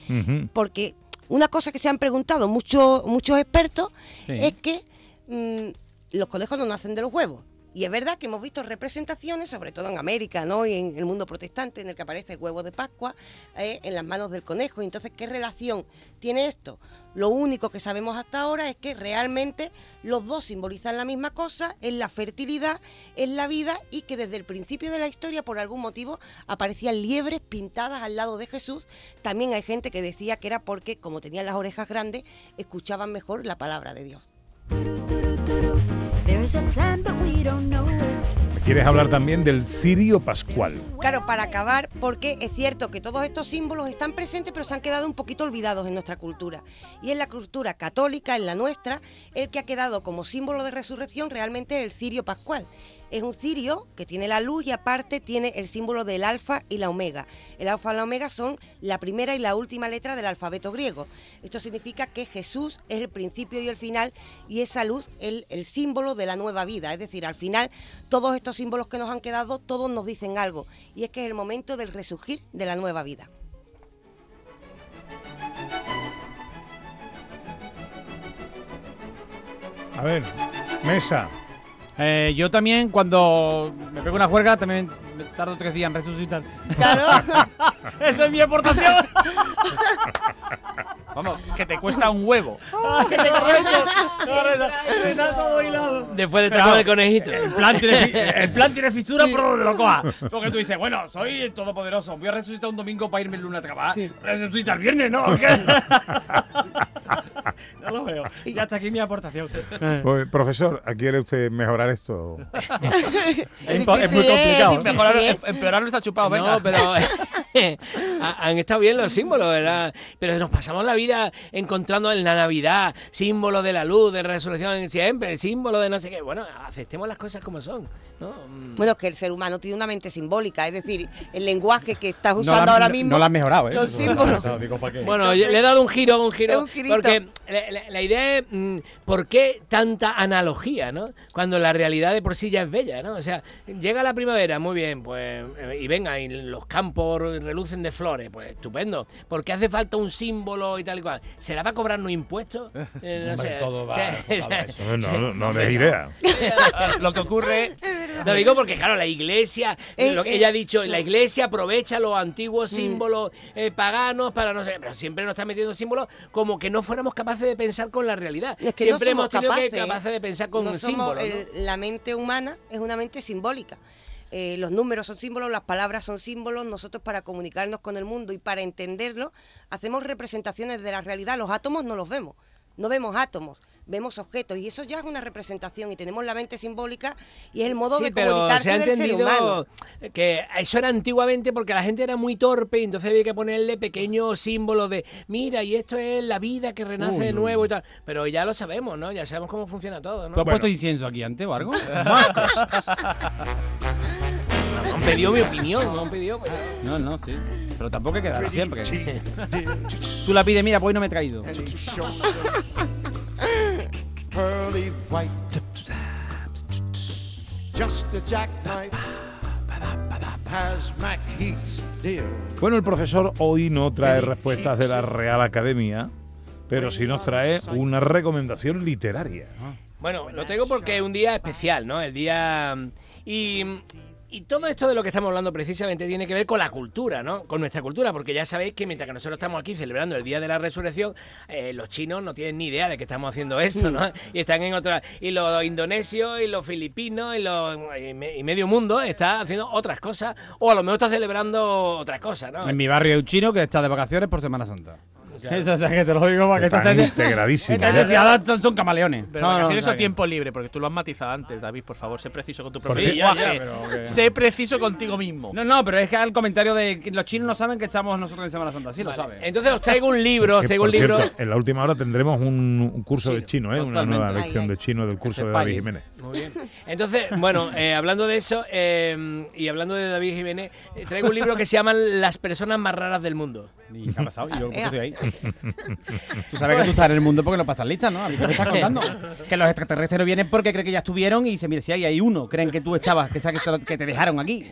porque una cosa que se han preguntado muchos muchos expertos Sí. es que mm, los conejos no nacen de los huevos. Y es verdad que hemos visto representaciones, sobre todo en América ¿no? y en el mundo protestante, en el que aparece el huevo de Pascua eh, en las manos del conejo. Entonces, ¿qué relación tiene esto? Lo único que sabemos hasta ahora es que realmente los dos simbolizan la misma cosa, es la fertilidad, es la vida y que desde el principio de la historia, por algún motivo, aparecían liebres pintadas al lado de Jesús. También hay gente que decía que era porque, como tenían las orejas grandes, escuchaban mejor la palabra de Dios. Quieres hablar también del cirio pascual. Claro, para acabar, porque es cierto que todos estos símbolos están presentes, pero se han quedado un poquito olvidados en nuestra cultura. Y en la cultura católica, en la nuestra, el que ha quedado como símbolo de resurrección realmente es el cirio pascual. Es un cirio que tiene la luz y aparte tiene el símbolo del alfa y la omega. El alfa y la omega son la primera y la última letra del alfabeto griego. Esto significa que Jesús es el principio y el final y esa luz es el, el símbolo de la nueva vida. Es decir, al final todos estos símbolos que nos han quedado, todos nos dicen algo. Y es que es el momento del resurgir de la nueva vida. A ver, mesa. Eh, yo también, cuando me pego una juerga, también me tardo tres días en resucitar. Claro. Esa es mi aportación. Vamos, que te cuesta un huevo. Está todo hilado. Después de de vamos, conejito. El plan tiene, el plan tiene fisura por donde lo coja. Porque tú dices, bueno, soy el todopoderoso. Voy a resucitar un domingo para irme el lunes a trabajar. Resucita el viernes, ¿no? ¿Qué? no lo veo. Y hasta aquí mi aportación. Pues, profesor, ¿quiere usted mejorar esto? Es, es muy complicado. Mejorar, empeorarlo está chupado, venga. No, pero ha- han estado bien los símbolos, ¿verdad? Pero nos pasamos la vida encontrando en la Navidad símbolo de la luz, de resurrección siempre, el símbolo de no sé qué. Bueno, aceptemos las cosas como son. Bueno, es que el ser humano tiene una mente simbólica, es decir, el lenguaje que estás No usando la- ahora no- mismo no la has mejorado, ¿eh? son símbolos. Bueno, yo le he dado un giro, un Es giro. un porque la, la- la idea es, mm, ¿por qué tanta analogía, no? Cuando la realidad de por sí ya es bella, ¿no? O sea, llega la primavera, muy bien, pues, eh, y venga, y los campos relucen de flores, pues estupendo. ¿Por qué hace falta un símbolo y tal y cual? ¿Será para cobrarnos impuestos? Eh, no sé. todo va O sea, enfocado a eso. No, no, no idea. Lo que ocurre. Lo digo porque, claro, la iglesia, Eh, lo que eh, ella ha dicho, la iglesia aprovecha los antiguos Mm. símbolos eh, paganos para no sé, pero siempre nos está metiendo símbolos como que no fuéramos capaces de pensar con la realidad. Es que siempre no hemos tenido capaces, que capaces de pensar con no un somos- símbolo. el- la mente humana es una mente simbólica. Eh, los números son símbolos, las palabras son símbolos. Nosotros para comunicarnos con el mundo y para entenderlo hacemos representaciones de la realidad. Los átomos no los vemos, no vemos átomos, vemos objetos y eso ya es una representación y tenemos la mente simbólica y es el modo Sí, de pero se comunicarse ha del ser humano. entendido que eso era antiguamente porque la gente era muy torpe y entonces había que ponerle pequeños símbolos de mira y esto es la vida que renace Uy, de uy, nuevo y tal. Pero ya lo sabemos, ¿no? Ya sabemos cómo funciona todo, ¿no? ¿Tú has puesto incienso aquí antes o algo? Más cosas. Me han pedido mi opinión, me han pedido. pues, No, no, sí. Pero tampoco hay que darla siempre. Tú la pides, mira, pues hoy no me he traído. pearly white. Just a jackknife. Bueno, el profesor hoy no trae respuestas de la Real Academia, pero sí nos trae una recomendación literaria. Bueno, lo tengo porque es un día especial, ¿no? El día... Y, y todo esto de lo que estamos hablando precisamente tiene que ver con la cultura, ¿no? Con nuestra cultura, porque ya sabéis que mientras que nosotros estamos aquí celebrando el Día de la Resurrección, eh, los chinos no tienen ni idea de que estamos haciendo esto, ¿no? Y están en otra... Y los indonesios y los filipinos y, los, y me- y medio mundo está haciendo otras cosas, o a lo mejor está celebrando otras cosas, ¿no? En mi barrio hay un chino que está de vacaciones por Semana Santa. Eso, o sea, que te lo digo para que Están integradísimos. Estas necesidades son, son camaleones. Pero No, no, vacaciones o sea o que- tiempo libre, porque tú lo has matizado antes, David, por favor, sé preciso con tu Por propio lenguaje. Sé preciso contigo mismo. No, no, pero es que el comentario de que los chinos no saben que estamos nosotros en Semana Santa. Sí lo Vale. saben. Entonces os traigo un libro, os traigo un libro... cierto, en la última hora tendremos un, un curso de chino, ¿eh? una nueva lección de chino del curso de. David Jiménez. Muy bien. Entonces, bueno, eh, hablando de eso eh, y hablando de David Jiménez, eh, traigo un libro que se llama Las personas más raras del mundo. ¿Y qué ha pasado? ¿Y yo por qué Ea. estoy ahí? Tú sabes que tú estás en el mundo porque no pasas lista, ¿no? A mí me estás contando. Que los extraterrestres no vienen porque creen que ya estuvieron y se mira si hay, hay uno. Creen que tú estabas, que, sabes que te dejaron aquí.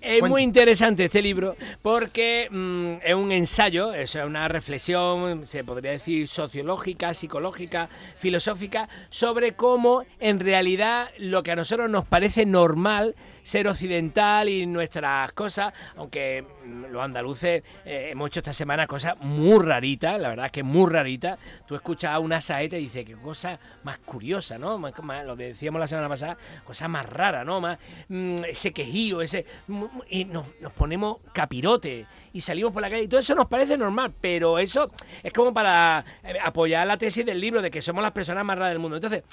Es muy interesante este libro porque mm, es un ensayo, es una reflexión, se podría decir sociológica, psicológica, filosófica, sobre cómo en realidad lo que a nosotros nos parece normal ser occidental y nuestras cosas, aunque mm, los andaluces eh, hemos hecho esta semana cosas muy raritas, la verdad es que muy raritas. Tú escuchas a una saeta y dices, qué cosa más curiosa, ¿no? Más- más- lo decíamos la semana pasada, cosa más rara, ¿no? Más, mm, ese quejío, ese... Y nos, nos ponemos capirote y salimos por la calle y todo eso nos parece normal, pero eso es como para eh, apoyar la tesis del libro de que somos las personas más raras del mundo. Entonces,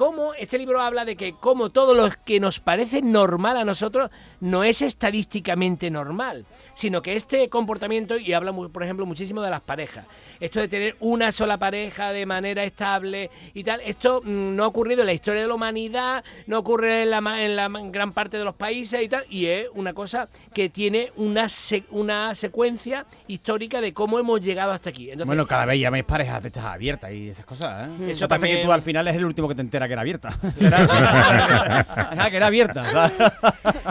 cómo este libro habla de que como todo lo que nos parece normal a nosotros no es estadísticamente normal, sino que este comportamiento, y habla por ejemplo muchísimo de las parejas, esto de tener una sola pareja de manera estable y tal, esto mm, no ha ocurrido en la historia de la humanidad, no ocurre en la, en la gran parte de los países y tal, y es una cosa que tiene una, una secuencia histórica de cómo hemos llegado hasta aquí. Entonces, bueno, cada vez llaméis parejas de estas abiertas y esas cosas, ¿eh? Eso Eso parece que también- tú al final es el último que te entera que era abierta. Ajá, que era abierta.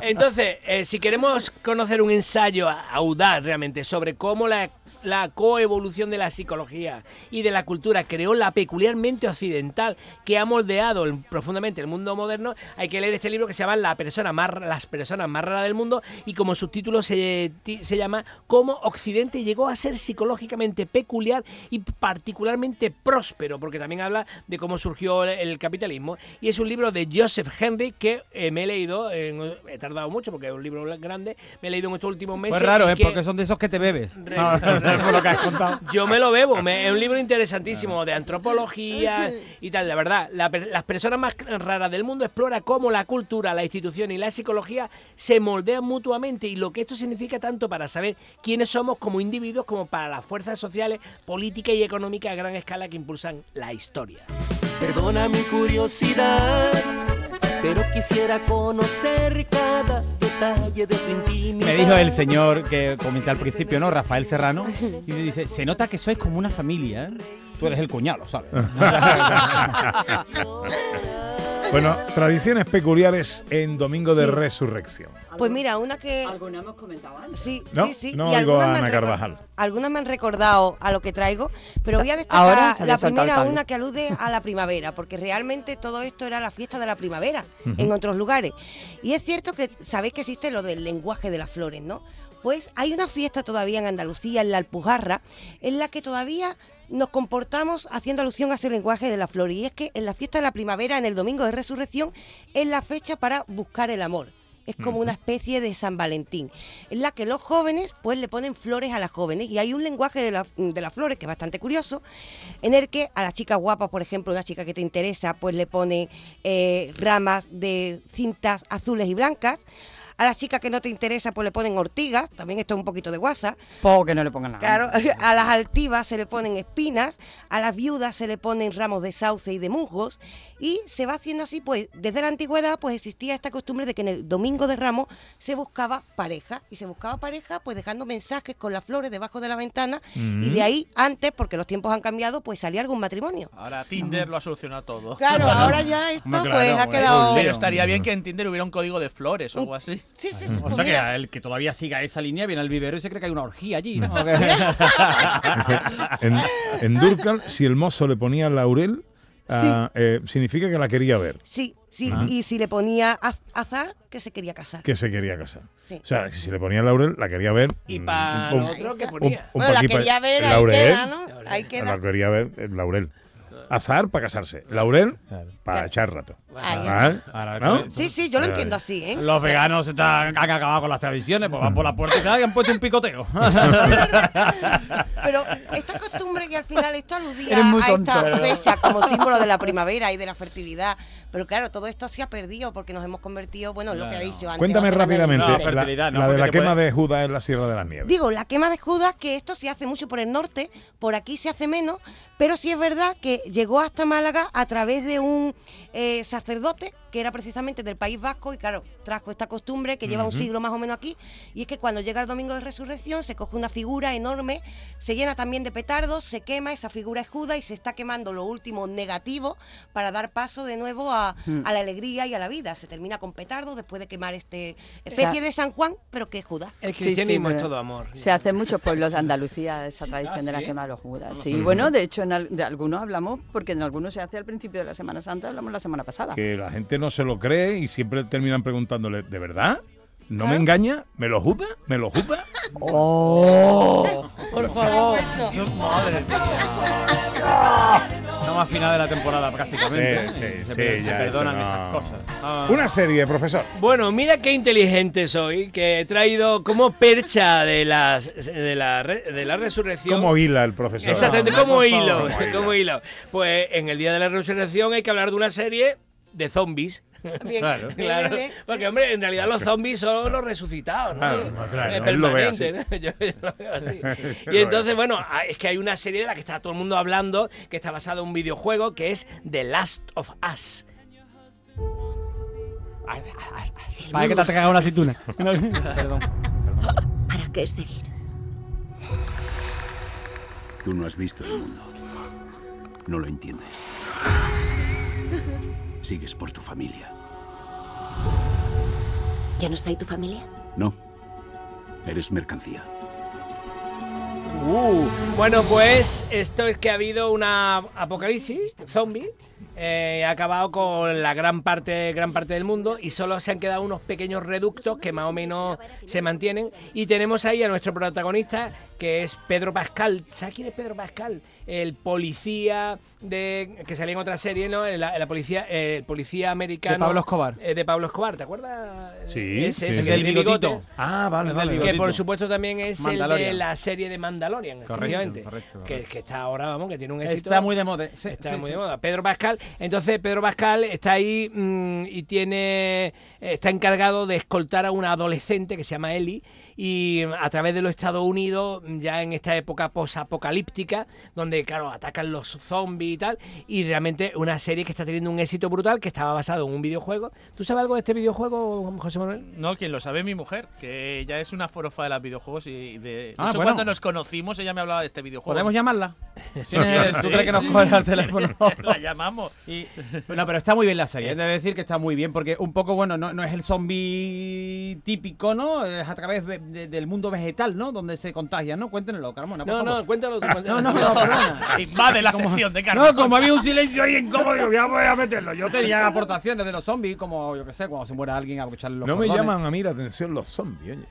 Entonces, eh, si queremos conocer un ensayo audaz realmente sobre cómo la, la coevolución de la psicología y de la cultura creó la peculiarmente occidental que ha moldeado el- profundamente el mundo moderno, hay que leer este libro que se llama la persona más, Las personas más raras del mundo y como subtítulo se, se llama Cómo Occidente llegó a ser psicológicamente peculiar y particularmente próspero, porque también habla de cómo surgió el, el Y es un libro de Joseph Henry que eh, me he leído, en- he tardado mucho porque es un libro grande, me he leído en estos últimos meses. Pues raro, ¿eh? que- Porque son de esos que te bebes. Por lo que has contado. yo me lo bebo, me- es un libro interesantísimo de antropología y tal, de verdad. La per- las personas más raras del mundo explora cómo la cultura, la institución y la psicología se moldean mutuamente y lo que esto significa tanto para saber quiénes somos como individuos como para las fuerzas sociales, políticas y económicas a gran escala que impulsan la historia. Perdona mi curiosidad, pero quisiera conocer cada detalle de tu intimidad. Me dijo el señor que comenté al principio, ¿no? Rafael Serrano. Y me dice, se nota que sois como una familia, ¿eh? Tú eres el cuñado, ¿sabes? Bueno, tradiciones peculiares en Domingo de. Resurrección. Pues mira, una que... Alguna hemos comentado antes. Sí, No, sí, sí. no y oigo algunas a Ana Carvajal. Algunas me han recordado a lo que traigo, pero voy a destacar la primera, una que alude a la primavera, porque realmente todo esto era la fiesta de la primavera en otros lugares. Y es cierto que sabéis que existe lo del lenguaje de las flores, ¿no? Pues hay una fiesta todavía en Andalucía, en la Alpujarra, en la que todavía nos comportamos haciendo alusión a ese lenguaje de la flor. Y es que en la fiesta de la primavera, en el domingo de resurrección, es la fecha para buscar el amor. Es como una especie de San Valentín, en la que los jóvenes pues le ponen flores a las jóvenes y hay un lenguaje de, la- de las flores que es bastante curioso, en el que a las chicas guapas, por ejemplo, una chica que te interesa, pues le pone eh, ramas de cintas azules y blancas, a las chicas que no te interesa, pues le ponen ortigas, también esto es un poquito de guasa, Po, que no le pongan nada. Claro, a las altivas se le ponen espinas, a las viudas se le ponen ramos de sauce y de musgos y se va haciendo así, pues desde la antigüedad pues existía esta costumbre de que en el domingo de Ramos se buscaba pareja y se buscaba pareja pues dejando mensajes con las flores debajo de la ventana y de ahí antes, porque los tiempos han cambiado, pues salía algún matrimonio. Ahora Tinder lo ha solucionado todo. Claro, ahora ya esto Hombre, pues claro, ha quedado... Pero estaría bien que en Tinder hubiera un código de flores o algo así. Sí, sí, O sea que el que todavía siga esa línea viene al vivero y se cree que hay una orgía allí, ¿no? En, en Durcal, si el mozo le ponía laurel, ah, eh, significa que la quería ver. Sí, sí, Ah. y si le ponía az- azar, que se quería casar. Que se quería casar. Sí. O sea, si le ponía laurel, la quería ver. Y mm, para lo otro que ponía. un Bueno, la quería ver, ahí laurel, queda, ¿no? Ahí queda. La quería ver, el laurel. Azar para casarse. Laurel para echar rato. Sí, sí, yo lo Ahí, entiendo así, ¿eh? Los veganos están, han acabado con las tradiciones, pues van por la puerta y tal, y han puesto un picoteo. Pero esta costumbre que al final esto aludía a esta fecha como símbolo de la primavera y de la fertilidad. Pero claro, todo esto se ha perdido porque nos hemos convertido, bueno, en lo que ha dicho antes. Cuéntame rápidamente. La- fertilidad, no, la de la quema puede- de Judas en la Sierra de las Nieves. Digo, la quema de Judas, que esto se hace mucho por el norte, por aquí se hace menos, pero sí es verdad que llegó hasta Málaga a través de un eh, sacerdote sacerdote que era precisamente del País Vasco y claro, trajo esta costumbre que lleva un siglo más o menos aquí, y es que cuando llega el domingo de resurrección se coge una figura enorme, se llena también de petardos, se quema, esa figura es Judas y se está quemando lo último negativo para dar paso de nuevo a, Mm. a la alegría y a la vida. Se termina con petardos después de quemar este O especie sea, de San Juan, pero que es Judas. El cristianismo sí, es todo amor. Se hace en muchos pueblos de Andalucía esa tradición de la ¿sí? quema de los judas. Sí, bueno, de hecho en al- de algunos hablamos, porque en algunos se hace al principio de la Semana Santa, hablamos la semana pasada. Que la gente no se lo cree y siempre terminan preguntándole, ¿de verdad? ¿No me engaña? ¿Me lo juzga? ¿Me lo juzga? ¡Oh! Por favor. Madre mía. Estamos a final de la temporada prácticamente. Sí, sí, se, sí, se ya, perdonan no. estas cosas. Ah. Una serie, profesor. Bueno, mira qué inteligente soy, que he traído como percha de, las, de, la, de la resurrección. ¿Cómo hila el profesor? Exactamente, como por hilo, favor. como hilo. Pues en el Día de la Resurrección hay que hablar de una serie de zombies. Bien, Claro, bien, claro. bien, bien. Porque, hombre, en realidad los zombies son los resucitados, ¿no? Claro, claro, permanente, ¿no? Yo, yo lo veo así. Lo Y entonces, bueno, ah, es que hay una serie de la que está todo el mundo hablando, que está basada en un videojuego, que es The Last of Us. Para que te has cagado una aceituna. Perdón. ¿Para qué seguir? Tú no has visto el mundo. No lo entiendes. Sigues por tu familia. ¿Yo no soy tu familia? No. Eres mercancía. Uh, bueno, pues esto es que ha habido una apocalipsis zombie. eh, ha acabado con la gran parte, gran parte del mundo y solo se han quedado unos pequeños reductos que más o menos se mantienen. Y tenemos ahí a nuestro protagonista, que es Pedro Pascal. ¿Sabes quién es Pedro Pascal? El policía de que salía en otra serie, ¿no? La, la policía, eh, el policía americano. De Pablo Escobar. eh, de Pablo Escobar, ¿te acuerdas? Sí, Ese, sí, ese sí. que tiene El bigotito. Ah, vale, El vale. Que por supuesto también es el de la serie de Mandalorian, Correcto, efectivamente. correcto, Que, está ahora, vamos, que tiene un éxito. Está muy de moda. Sí, Está sí, muy sí. de moda. Pedro Pascal. Entonces, Pedro Pascal está ahí mm, y tiene. Está encargado de escoltar a una adolescente que se llama Ellie. Y a través de los Estados Unidos, ya en esta época posapocalíptica, donde, claro, atacan los zombies y tal. Y realmente una serie que está teniendo un éxito brutal, que estaba basado en un videojuego. ¿Tú sabes algo de este videojuego, José Manuel? No, quien lo sabe es mi mujer, que ella es una forofa de los videojuegos y de, de Ah, hecho bueno. cuando nos conocimos ella me hablaba de este videojuego. ¿Podemos llamarla? Sí, ¿Tú crees que nos coge al teléfono? La llamamos. Y, no, pero está muy bien la serie. Debe decir que está muy bien porque un poco, bueno, no, no es el zombie típico, ¿no? Es a través de- de- del mundo vegetal, ¿no? Donde se contagia, ¿no? Cuéntenlo, Carmona, por No, favor. no, cuéntalo tú. No, no, no, perdona. Invade la Como- sección de Carmen. No, como había un silencio ahí incómodo, digo, ya voy a meterlo. Yo tenía aportaciones de los zombies, como, yo qué sé, cuando se muera alguien a los No me llaman a mí la atención los zombies, oye.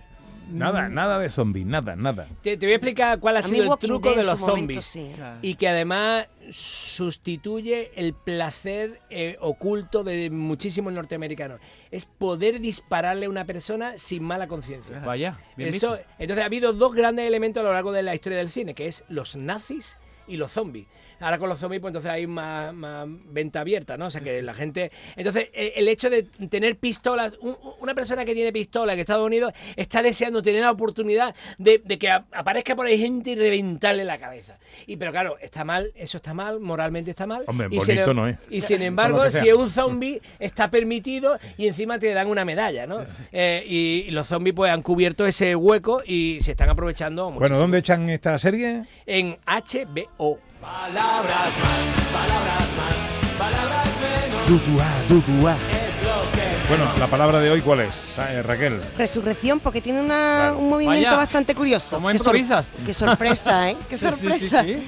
Nada, nada de zombies, nada, nada. Te, te voy a explicar cuál ha A sido el truco de los zombies. sí. Y que además sustituye el placer eh, oculto de muchísimos norteamericanos. Es poder dispararle a una persona sin mala conciencia. Vaya, bien Eso, visto. entonces ha habido dos grandes elementos a lo largo de la historia del cine, que es los nazis y los zombies. Ahora con los zombies, pues entonces hay más, más venta abierta, ¿no? O sea que la gente. Entonces, eh, el hecho de tener pistolas, un- una persona que tiene pistola en Estados Unidos está deseando tener la oportunidad de, de que aparezca por ahí gente y reventarle la cabeza. Y pero claro, está mal, eso está mal, moralmente está mal. Hombre, y sin bonito em- no es. Y sin embargo, si es un zombie, está permitido y encima te dan una medalla, ¿no? Eh, y, y los zombies pues han cubierto ese hueco y se están aprovechando Bueno, muchísimo. ¿dónde echan esta serie? En HBO. Palabras más, palabras más, palabras menos. Dudua, dudua. Es lo que Bueno, la palabra de hoy, ¿cuál es, eh, Raquel? Resurrección, porque tiene una- un movimiento Vaya. bastante curioso. ¿Cómo Qué sor-? Qué sorpresa, ¿eh? Qué Sí, sí, sí, sorpresa. sí.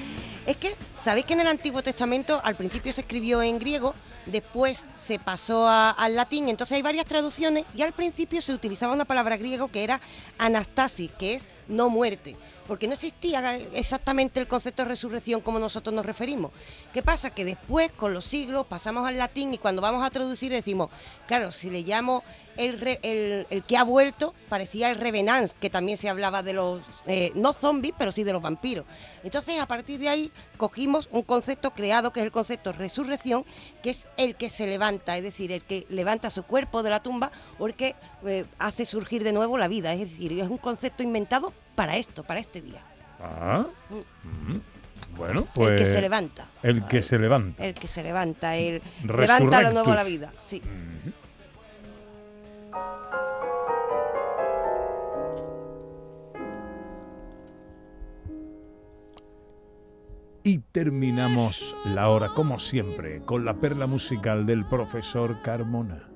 Es que, ¿sabéis que en el Antiguo Testamento al principio se escribió en griego, después se pasó a- al latín, entonces hay varias traducciones y al principio se utilizaba una palabra griego que era anastasis, que es no muerte, porque no existía exactamente el concepto de resurrección como nosotros nos referimos. ¿Qué pasa? Que después, con los siglos, pasamos al latín y cuando vamos a traducir decimos, claro, si le llamo el, re- el, que ha vuelto, parecía el revenance, que también se hablaba de los, eh, no zombies, pero sí de los vampiros. Entonces, a partir de ahí, cogimos un concepto creado, que es el concepto resurrección, que es el que se levanta, es decir, el que levanta su cuerpo de la tumba o el que eh, hace surgir de nuevo la vida. Es decir, es un concepto inventado para esto, para este día. Ah. mm. Bueno, pues. El que se levanta. El que se levanta. El que se levanta, el levanta lo nuevo a la vida. Sí. Y terminamos la hora, como siempre, con la perla musical del profesor Carmona.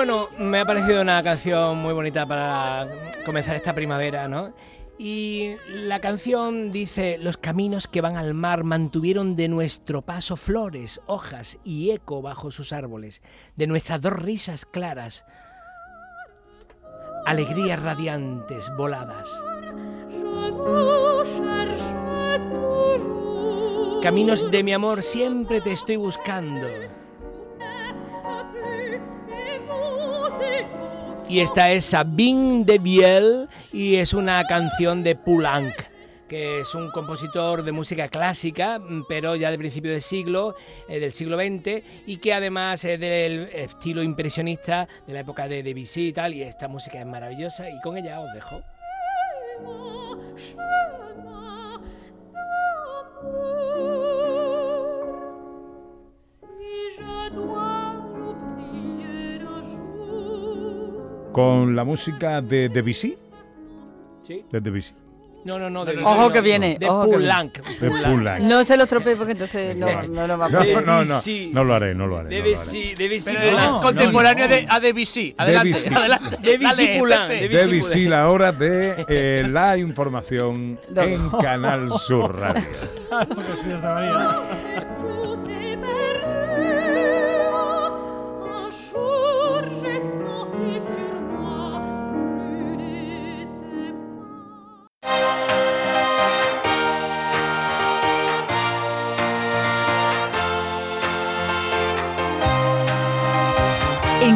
Bueno, me ha parecido una canción muy bonita para comenzar esta primavera, ¿no? Y la canción dice, los caminos que van al mar mantuvieron de nuestro paso flores, hojas y eco bajo sus árboles, de nuestras dos risas claras, alegrías radiantes voladas. Caminos de mi amor, siempre te estoy buscando. Y esta es Sabine de Biel y es una canción de Poulenc, que es un compositor de música clásica, pero ya de principio de siglo, eh, del siglo XX, y que además es del estilo impresionista de la época de Debussy y tal, y esta música es maravillosa y con ella os dejo. Con la música de Debussy. Sí. De Debussy. No, no, no, de Ojo que viene, De ojo que viene. Poulenc. De Poulenc. No se lo estropee porque entonces no, no, no va a No, poder. no, no, no lo haré, no lo haré. no lo haré. Debussy, Debussy. Pero contemporáneo de, a Debussy. Adelante, Debussy. adelante. Debussy Poulenc. Debussy Debussy, la hora de eh, la información No. en Canal Sur Radio.